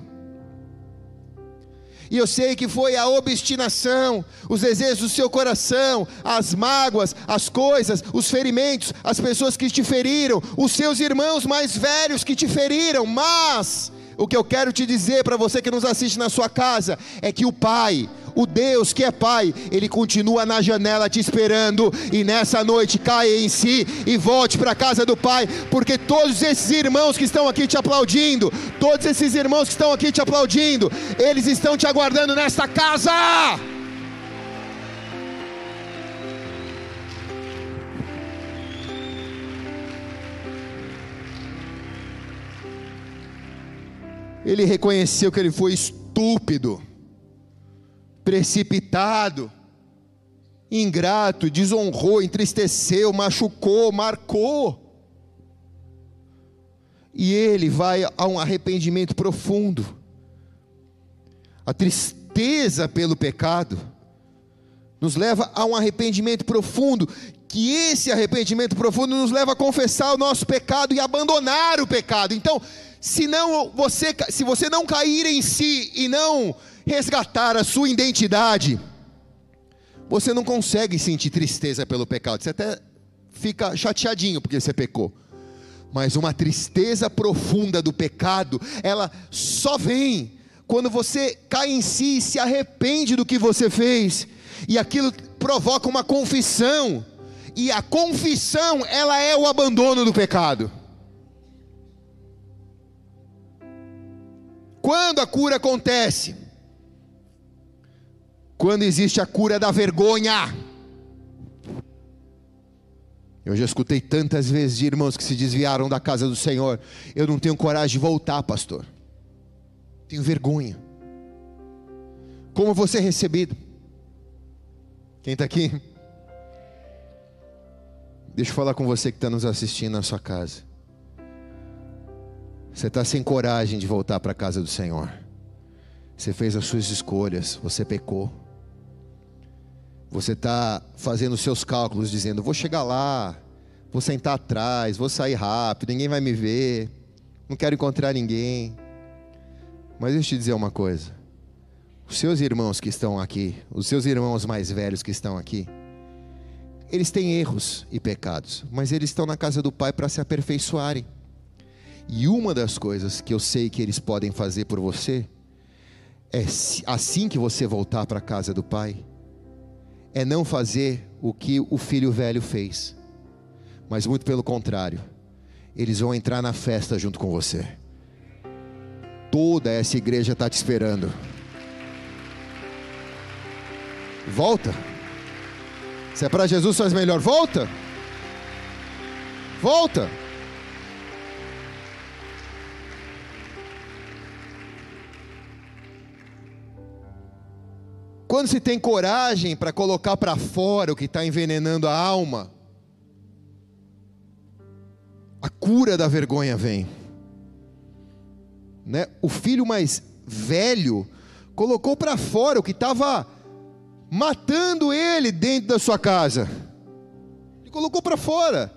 E eu sei que foi a obstinação, os desejos do seu coração, as mágoas, as coisas, os ferimentos, as pessoas que te feriram, os seus irmãos mais velhos que te feriram, mas o que eu quero te dizer para você que nos assiste na sua casa é que o Pai, o Deus que é Pai, Ele continua na janela te esperando e nessa noite caia em si e volte para a casa do Pai, porque todos esses irmãos que estão aqui te aplaudindo, todos esses irmãos que estão aqui te aplaudindo, eles estão te aguardando nesta casa. ele reconheceu que ele foi estúpido, precipitado, ingrato, desonrou, entristeceu, machucou, marcou. E ele vai a um arrependimento profundo. A tristeza pelo pecado nos leva a um arrependimento profundo, que esse arrependimento profundo nos leva a confessar o nosso pecado e abandonar o pecado. Então, se não você, se você não cair em si e não resgatar a sua identidade, você não consegue sentir tristeza pelo pecado. Você até fica chateadinho porque você pecou. Mas uma tristeza profunda do pecado, ela só vem quando você cai em si e se arrepende do que você fez, e aquilo provoca uma confissão, E a confissão, ela é o abandono do pecado. Quando a cura acontece? Quando existe a cura da vergonha. Eu já escutei tantas vezes de irmãos que se desviaram da casa do Senhor. Eu não tenho coragem de voltar, pastor. Tenho vergonha. Como você é recebido? Quem está aqui? Deixa eu falar com você que está nos assistindo na sua casa. Você está sem coragem de voltar para a casa do Senhor. Você fez as suas escolhas, você pecou. Você está fazendo seus cálculos, dizendo: vou chegar lá, vou sentar atrás, vou sair rápido, ninguém vai me ver, não quero encontrar ninguém. Mas deixa eu te dizer uma coisa: os seus irmãos que estão aqui, os seus irmãos mais velhos que estão aqui, eles têm erros e pecados, mas eles estão na casa do Pai para se aperfeiçoarem. E uma das coisas que eu sei que eles podem fazer por você é assim que você voltar para a casa do Pai, é não fazer o que o filho velho fez, mas muito pelo contrário, eles vão entrar na festa junto com você. Toda essa igreja está te esperando. Volta. Se é para Jesus, faz melhor. Volta. Volta. Quando se tem coragem para colocar para fora o que está envenenando a alma, a cura da vergonha vem. Né? O filho mais velho colocou para fora o que estava matando ele dentro da sua casa. Ele colocou para fora.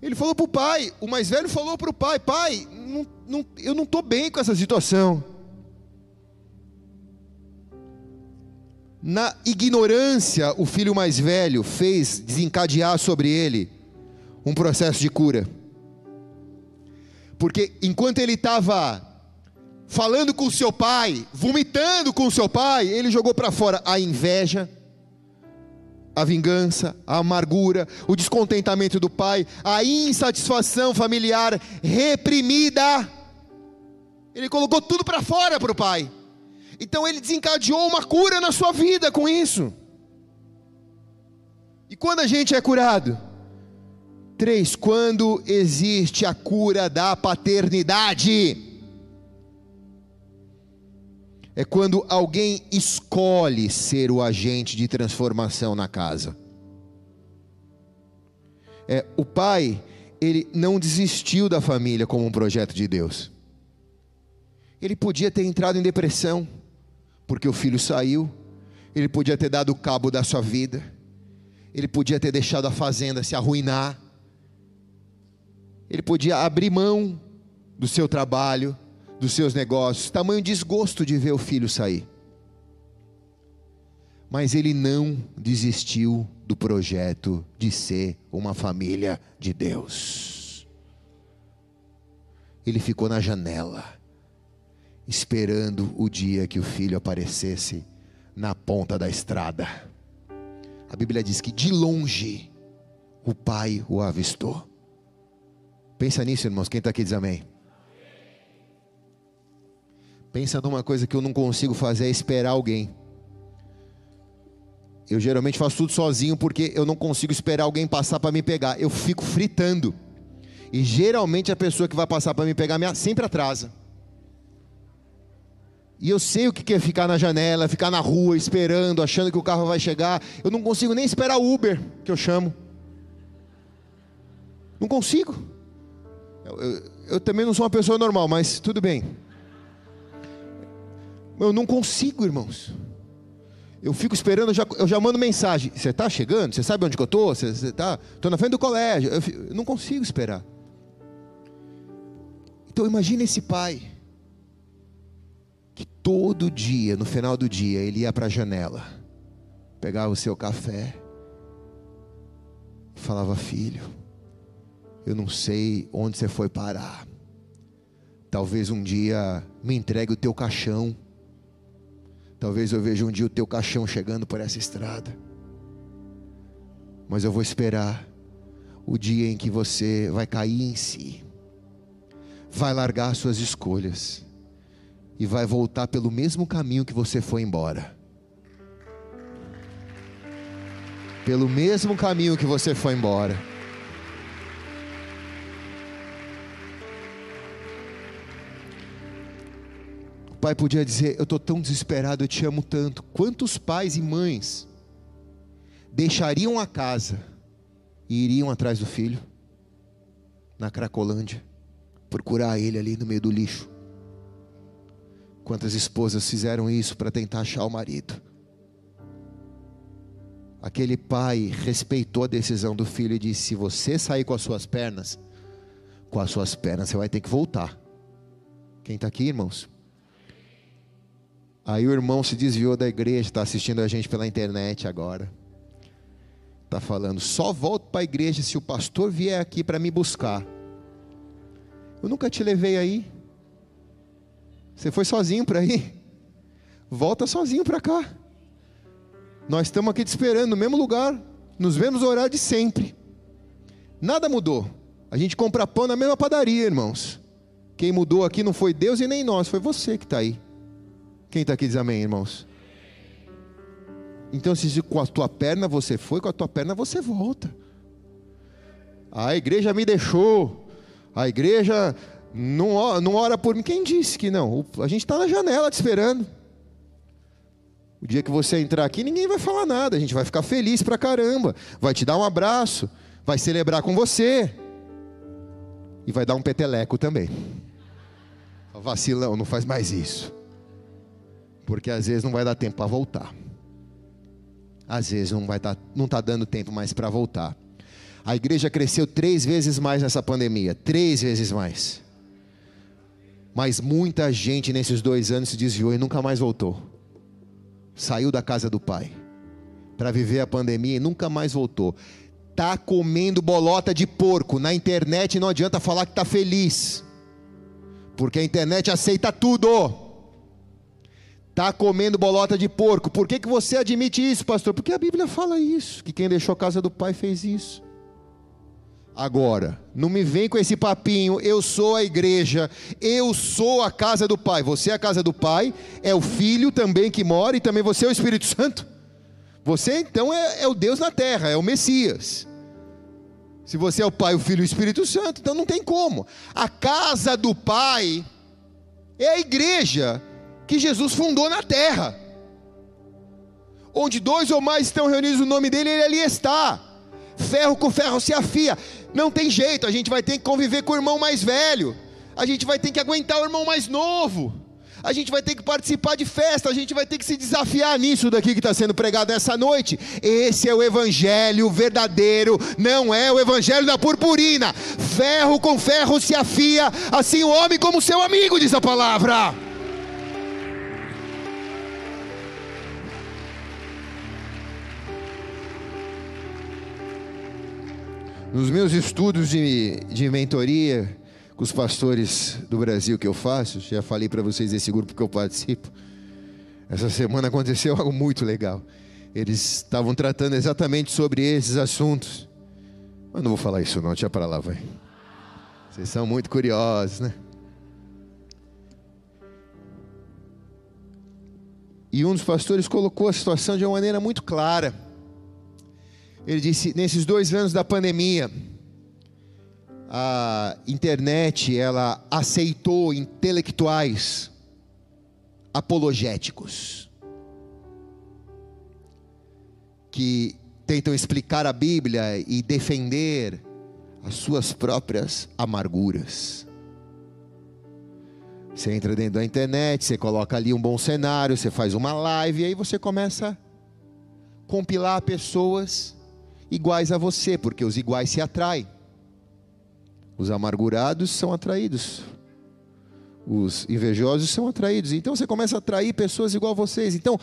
Ele falou para o pai, o mais velho falou para o pai: Pai, não, não, eu não estou bem com essa situação. Na ignorância, o filho mais velho fez desencadear sobre ele um processo de cura. Porque enquanto ele estava falando com seu pai, vomitando com seu pai, ele jogou para fora a inveja, a vingança, a amargura, o descontentamento do pai, a insatisfação familiar reprimida. Ele colocou tudo para fora para o pai. Então ele desencadeou uma cura na sua vida com isso. E quando a gente é curado? Três, quando existe a cura da paternidade é quando alguém escolhe ser o agente de transformação na casa. É, o pai, ele não desistiu da família como um projeto de Deus. Ele podia ter entrado em depressão, porque o filho saiu, ele podia ter dado cabo da sua vida, ele podia ter deixado a fazenda se arruinar, ele podia abrir mão do seu trabalho, dos seus negócios, tamanho desgosto de ver o filho sair. Mas ele não desistiu do projeto de ser uma família de Deus. Ele ficou na janela, esperando o dia que o filho aparecesse na ponta da estrada. A Bíblia diz que de longe o pai o avistou. Pensa nisso, irmãos. Quem está aqui diz amém. Pensa numa coisa que eu não consigo fazer é esperar alguém. Eu geralmente faço tudo sozinho porque eu não consigo esperar alguém passar para me pegar. Eu fico fritando. E geralmente a pessoa que vai passar para me pegar sempre atrasa. E eu sei o que é ficar na janela, ficar na rua esperando, achando que o carro vai chegar. Eu não consigo nem esperar o Uber, que eu chamo. Não consigo. Eu, eu, eu também não sou uma pessoa normal, mas tudo bem. Eu não consigo, irmãos. Eu fico esperando, eu já, eu já mando mensagem. Você está chegando? Você sabe onde que eu estou? Você está? Estou na frente do colégio. Eu, não consigo esperar. Então imagine esse pai que todo dia, no final do dia, ele ia para a janela, pegava o seu café, falava: Filho, eu não sei onde você foi parar. Talvez um dia me entregue o teu caixão Talvez eu veja um dia o teu caixão chegando por essa estrada. Mas eu vou esperar o dia em que você vai cair em si, vai largar suas escolhas e vai voltar pelo mesmo caminho que você foi embora. Pelo mesmo caminho que você foi embora. O pai podia dizer: Eu estou tão desesperado, eu te amo tanto. Quantos pais e mães deixariam a casa e iriam atrás do filho na Cracolândia, procurar ele ali no meio do lixo? Quantas esposas fizeram isso para tentar achar o marido? Aquele pai respeitou a decisão do filho e disse: Se você sair com as suas pernas, com as suas pernas você vai ter que voltar. Quem está aqui, irmãos? Aí o irmão se desviou da igreja, está assistindo a gente pela internet agora. Está falando, só volto para a igreja se o pastor vier aqui para me buscar. Eu nunca te levei aí. Você foi sozinho para ir? Volta sozinho para cá. Nós estamos aqui te esperando no mesmo lugar, nos mesmos horários de sempre. Nada mudou. A gente compra pão na mesma padaria, irmãos. Quem mudou aqui não foi Deus e nem nós, foi você que está aí. Quem está aqui diz amém, irmãos? Então, se com a tua perna você foi, com a tua perna você volta. A igreja me deixou. A igreja não, não ora por mim. Quem disse que não? A gente está na janela te esperando. O dia que você entrar aqui, ninguém vai falar nada. A gente vai ficar feliz pra caramba. Vai te dar um abraço. Vai celebrar com você. E vai dar um peteleco também. Vacilão, não faz mais isso. Porque às vezes não vai dar tempo para voltar. Às vezes não vai dar, não está dando tempo mais para voltar. A igreja cresceu três vezes mais nessa pandemia, três vezes mais. Mas muita gente nesses dois anos se desviou e nunca mais voltou. Saiu da casa do pai para viver a pandemia e nunca mais voltou. Tá comendo bolota de porco na internet, não adianta falar que tá feliz, porque a internet aceita tudo. Tá comendo bolota de porco. Por que, que você admite isso, pastor? Porque a Bíblia fala isso, que quem deixou a casa do pai fez isso. Agora, não me vem com esse papinho, eu sou a igreja, eu sou a casa do Pai. Você é a casa do Pai, é o Filho também que mora e também você é o Espírito Santo. Você então é, é o Deus na terra, é o Messias. Se você é o Pai, o Filho e o Espírito Santo, então não tem como. A casa do Pai é a igreja que Jesus fundou na terra. Onde dois ou mais estão reunidos no nome dele, ele ali está. Ferro com ferro se afia. Não tem jeito, a gente vai ter que conviver com o irmão mais velho. A gente vai ter que aguentar o irmão mais novo. A gente vai ter que participar de festa, a gente vai ter que se desafiar nisso daqui que está sendo pregado essa noite. Esse é o evangelho verdadeiro, não é o evangelho da purpurina. Ferro com ferro se afia, assim o homem como seu amigo, diz a palavra. Nos meus estudos de, de mentoria com os pastores do Brasil que eu faço, já falei para vocês desse grupo que eu participo. Essa semana aconteceu algo muito legal. Eles estavam tratando exatamente sobre esses assuntos. Mas não vou falar isso não, deixa para lá, vai. Vocês são muito curiosos, né? E um dos pastores colocou a situação de uma maneira muito clara. Ele disse: nesses dois anos da pandemia, a internet ela aceitou intelectuais apologéticos que tentam explicar a Bíblia e defender as suas próprias amarguras. Você entra dentro da internet, você coloca ali um bom cenário, você faz uma live e aí você começa a compilar pessoas iguais a você, porque os iguais se atraem. Os amargurados são atraídos. Os invejosos são atraídos. Então você começa a atrair pessoas igual a vocês. Então,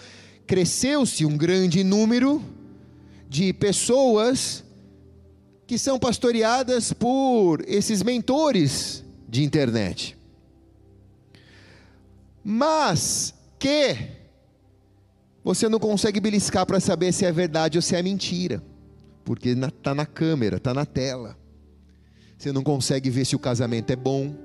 cresceu-se um grande número de pessoas que são pastoreadas por esses mentores de internet. Mas que você não consegue beliscar para saber se é verdade ou se é mentira porque está na câmera, está na tela. Você não consegue ver se o casamento é bom,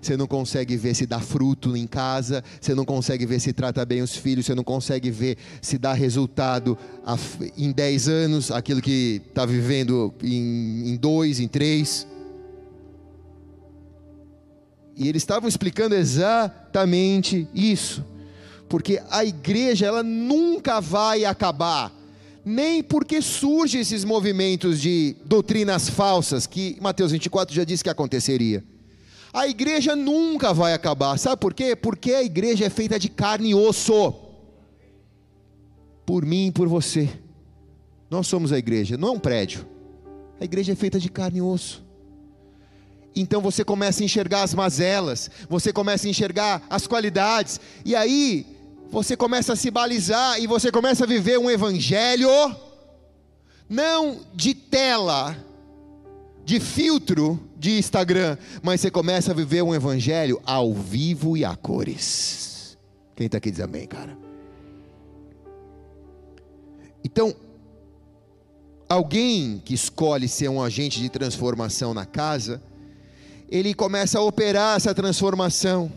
você não consegue ver se dá fruto em casa, você não consegue ver se trata bem os filhos, você não consegue ver se dá resultado em 10 anos, aquilo que está vivendo em 2, em 3. E eles estavam explicando exatamente isso, porque a igreja ela nunca vai acabar, nem porque surgem esses movimentos de doutrinas falsas que Mateus 24 já disse que aconteceria. A igreja nunca vai acabar. Sabe por quê? Porque a igreja é feita de carne e osso. Por mim e por você. Nós somos a igreja, não é um prédio. A igreja é feita de carne e osso. Então você começa a enxergar as mazelas, você começa a enxergar as qualidades, e aí você começa a se balizar e você começa a viver um evangelho não de tela, de filtro de Instagram, mas você começa a viver um evangelho ao vivo e a cores. Quem está aqui diz amém, cara. Então, alguém que escolhe ser um agente de transformação na casa, ele começa a operar essa transformação.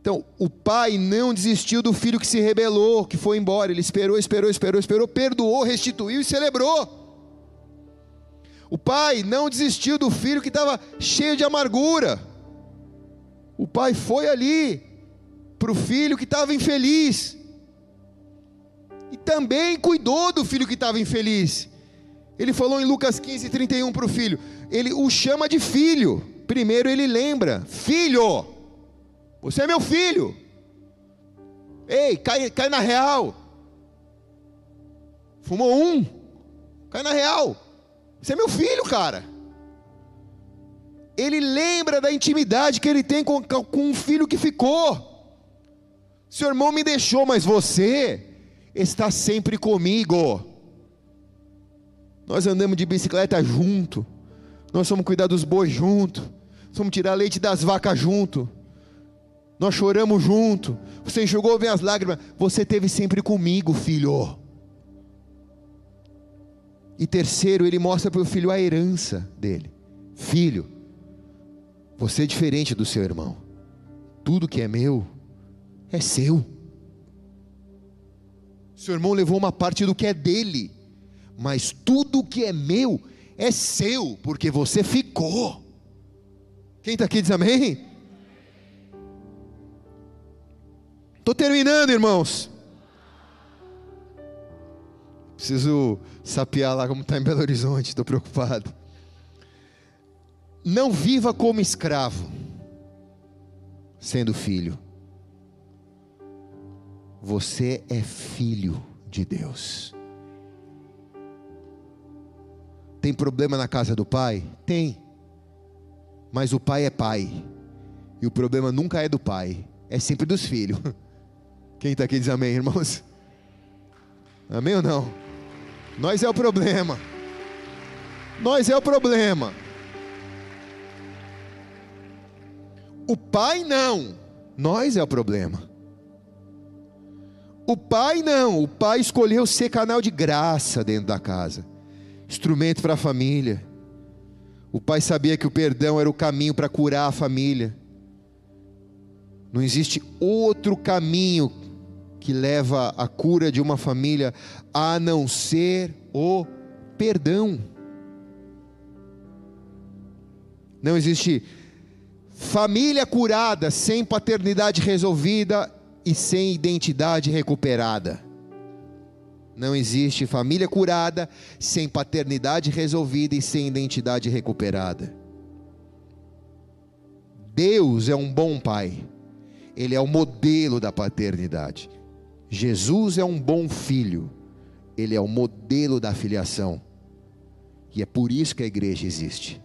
Então, o pai não desistiu do filho que se rebelou, que foi embora. Ele esperou, esperou, esperou, esperou, perdoou, restituiu e celebrou. O pai não desistiu do filho que estava cheio de amargura. O pai foi ali para o filho que estava infeliz. E também cuidou do filho que estava infeliz. Ele falou em Lucas 15, 31 para o filho. Ele o chama de filho. Primeiro ele lembra: Filho, você é meu filho. Ei, cai, cai na real. Fumou um, cai na real. Você é meu filho, cara. Ele lembra da intimidade que ele tem com, com um filho que ficou. Seu irmão me deixou, mas você está sempre comigo. Nós andamos de bicicleta junto. Nós somos cuidar dos bois junto. Somos tirar leite das vacas junto. Nós choramos junto. Você enxugou bem as lágrimas. Você teve sempre comigo, filho. E terceiro, ele mostra para o filho a herança dele. Filho, você é diferente do seu irmão. Tudo que é meu é seu. Seu irmão levou uma parte do que é dele, mas tudo que é meu é seu, porque você ficou. Quem está aqui diz amém? Estou terminando, irmãos. Preciso sapear lá como está em Belo Horizonte, estou preocupado. Não viva como escravo, sendo filho. Você é filho de Deus. Tem problema na casa do pai? Tem. Mas o pai é pai. E o problema nunca é do pai, é sempre dos filhos. Quem está aqui diz amém, irmãos? Amém ou não? Nós é o problema. Nós é o problema. O pai não. Nós é o problema. O pai não. O pai escolheu ser canal de graça dentro da casa, instrumento para a família. O pai sabia que o perdão era o caminho para curar a família. Não existe outro caminho que leva à cura de uma família a não ser o perdão. Não existe família curada sem paternidade resolvida e sem identidade recuperada. Não existe família curada sem paternidade resolvida e sem identidade recuperada. Deus é um bom pai, Ele é o modelo da paternidade. Jesus é um bom filho, ele é o modelo da filiação. E é por isso que a igreja existe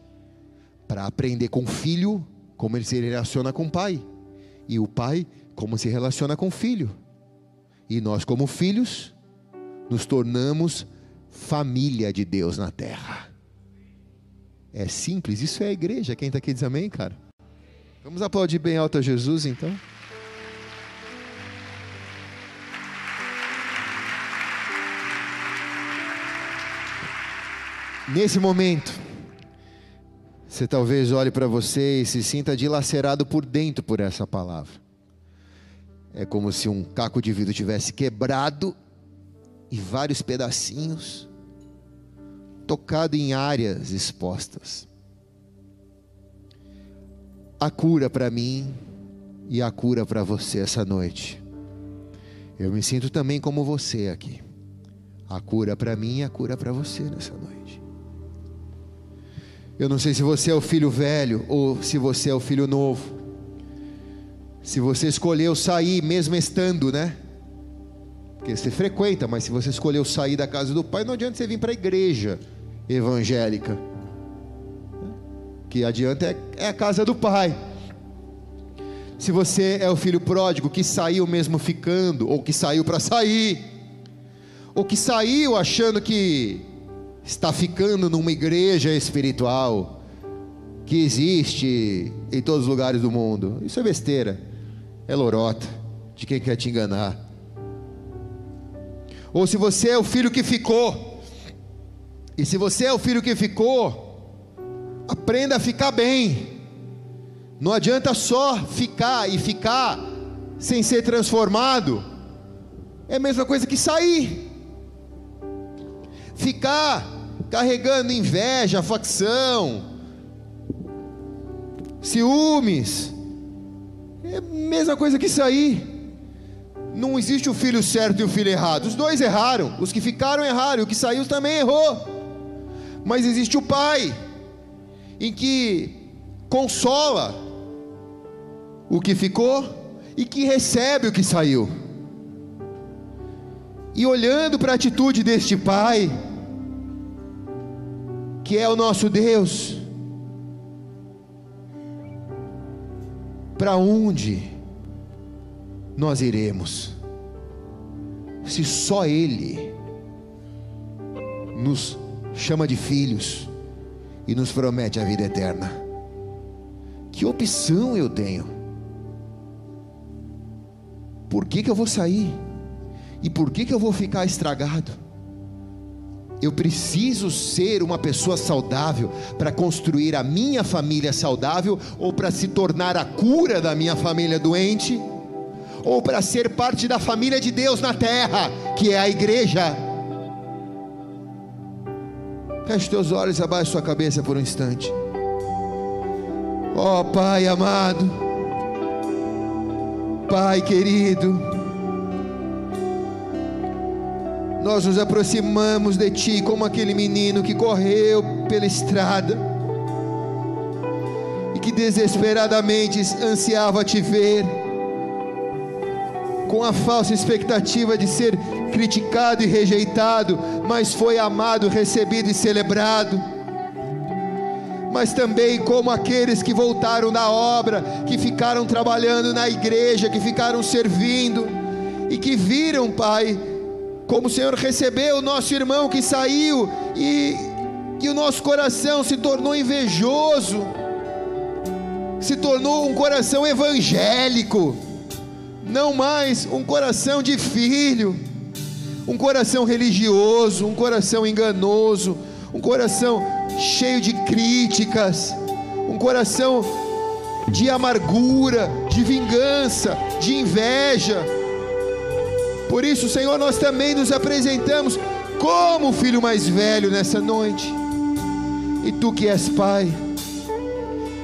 para aprender com o filho como ele se relaciona com o pai, e o pai como se relaciona com o filho. E nós, como filhos, nos tornamos família de Deus na terra. É simples, isso é a igreja. Quem está aqui diz amém, cara? Vamos aplaudir bem alto a Jesus então? Nesse momento, você talvez olhe para você e se sinta dilacerado por dentro por essa palavra. É como se um caco de vidro tivesse quebrado e vários pedacinhos tocado em áreas expostas. A cura para mim e a cura para você essa noite. Eu me sinto também como você aqui. A cura para mim e a cura para você nessa noite. Eu não sei se você é o filho velho ou se você é o filho novo. Se você escolheu sair, mesmo estando, né? Porque você frequenta, mas se você escolheu sair da casa do pai, não adianta você vir para a igreja evangélica. Que adianta é, é a casa do pai. Se você é o filho pródigo que saiu mesmo ficando, ou que saiu para sair, ou que saiu achando que está ficando numa igreja espiritual que existe em todos os lugares do mundo. Isso é besteira, é lorota de quem quer te enganar. Ou se você é o filho que ficou, e se você é o filho que ficou, aprenda a ficar bem. Não adianta só ficar e ficar sem ser transformado. É a mesma coisa que sair. Ficar carregando inveja, facção, ciúmes. É a mesma coisa que sair. Não existe o filho certo e o filho errado. Os dois erraram. Os que ficaram erraram. E o que saiu também errou. Mas existe o pai, em que consola o que ficou e que recebe o que saiu. E olhando para a atitude deste pai, que é o nosso Deus, para onde nós iremos? Se só Ele nos chama de filhos e nos promete a vida eterna. Que opção eu tenho? Por que, que eu vou sair? E por que, que eu vou ficar estragado? Eu preciso ser uma pessoa saudável para construir a minha família saudável, ou para se tornar a cura da minha família doente, ou para ser parte da família de Deus na terra, que é a igreja. Feche teus olhos, abaixe sua cabeça por um instante. Ó oh, Pai amado, Pai querido, nós nos aproximamos de Ti como aquele menino que correu pela estrada e que desesperadamente ansiava te ver, com a falsa expectativa de ser criticado e rejeitado, mas foi amado, recebido e celebrado. Mas também como aqueles que voltaram da obra, que ficaram trabalhando na igreja, que ficaram servindo e que viram, Pai, como o Senhor recebeu o nosso irmão que saiu e que o nosso coração se tornou invejoso, se tornou um coração evangélico, não mais um coração de filho um coração religioso, um coração enganoso, um coração cheio de críticas, um coração de amargura, de vingança, de inveja. Por isso, Senhor, nós também nos apresentamos como o filho mais velho nessa noite. E tu que és Pai,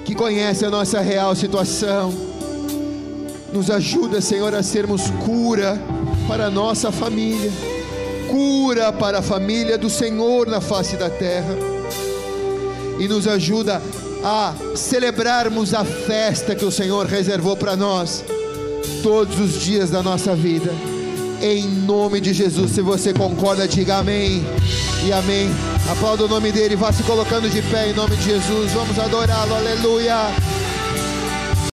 que conhece a nossa real situação, nos ajuda, Senhor, a sermos cura para a nossa família, cura para a família do Senhor na face da terra, e nos ajuda a celebrarmos a festa que o Senhor reservou para nós todos os dias da nossa vida. Em nome de Jesus, se você concorda, diga amém e amém. Aplauda o nome dele, vá se colocando de pé em nome de Jesus. Vamos adorá-lo, aleluia.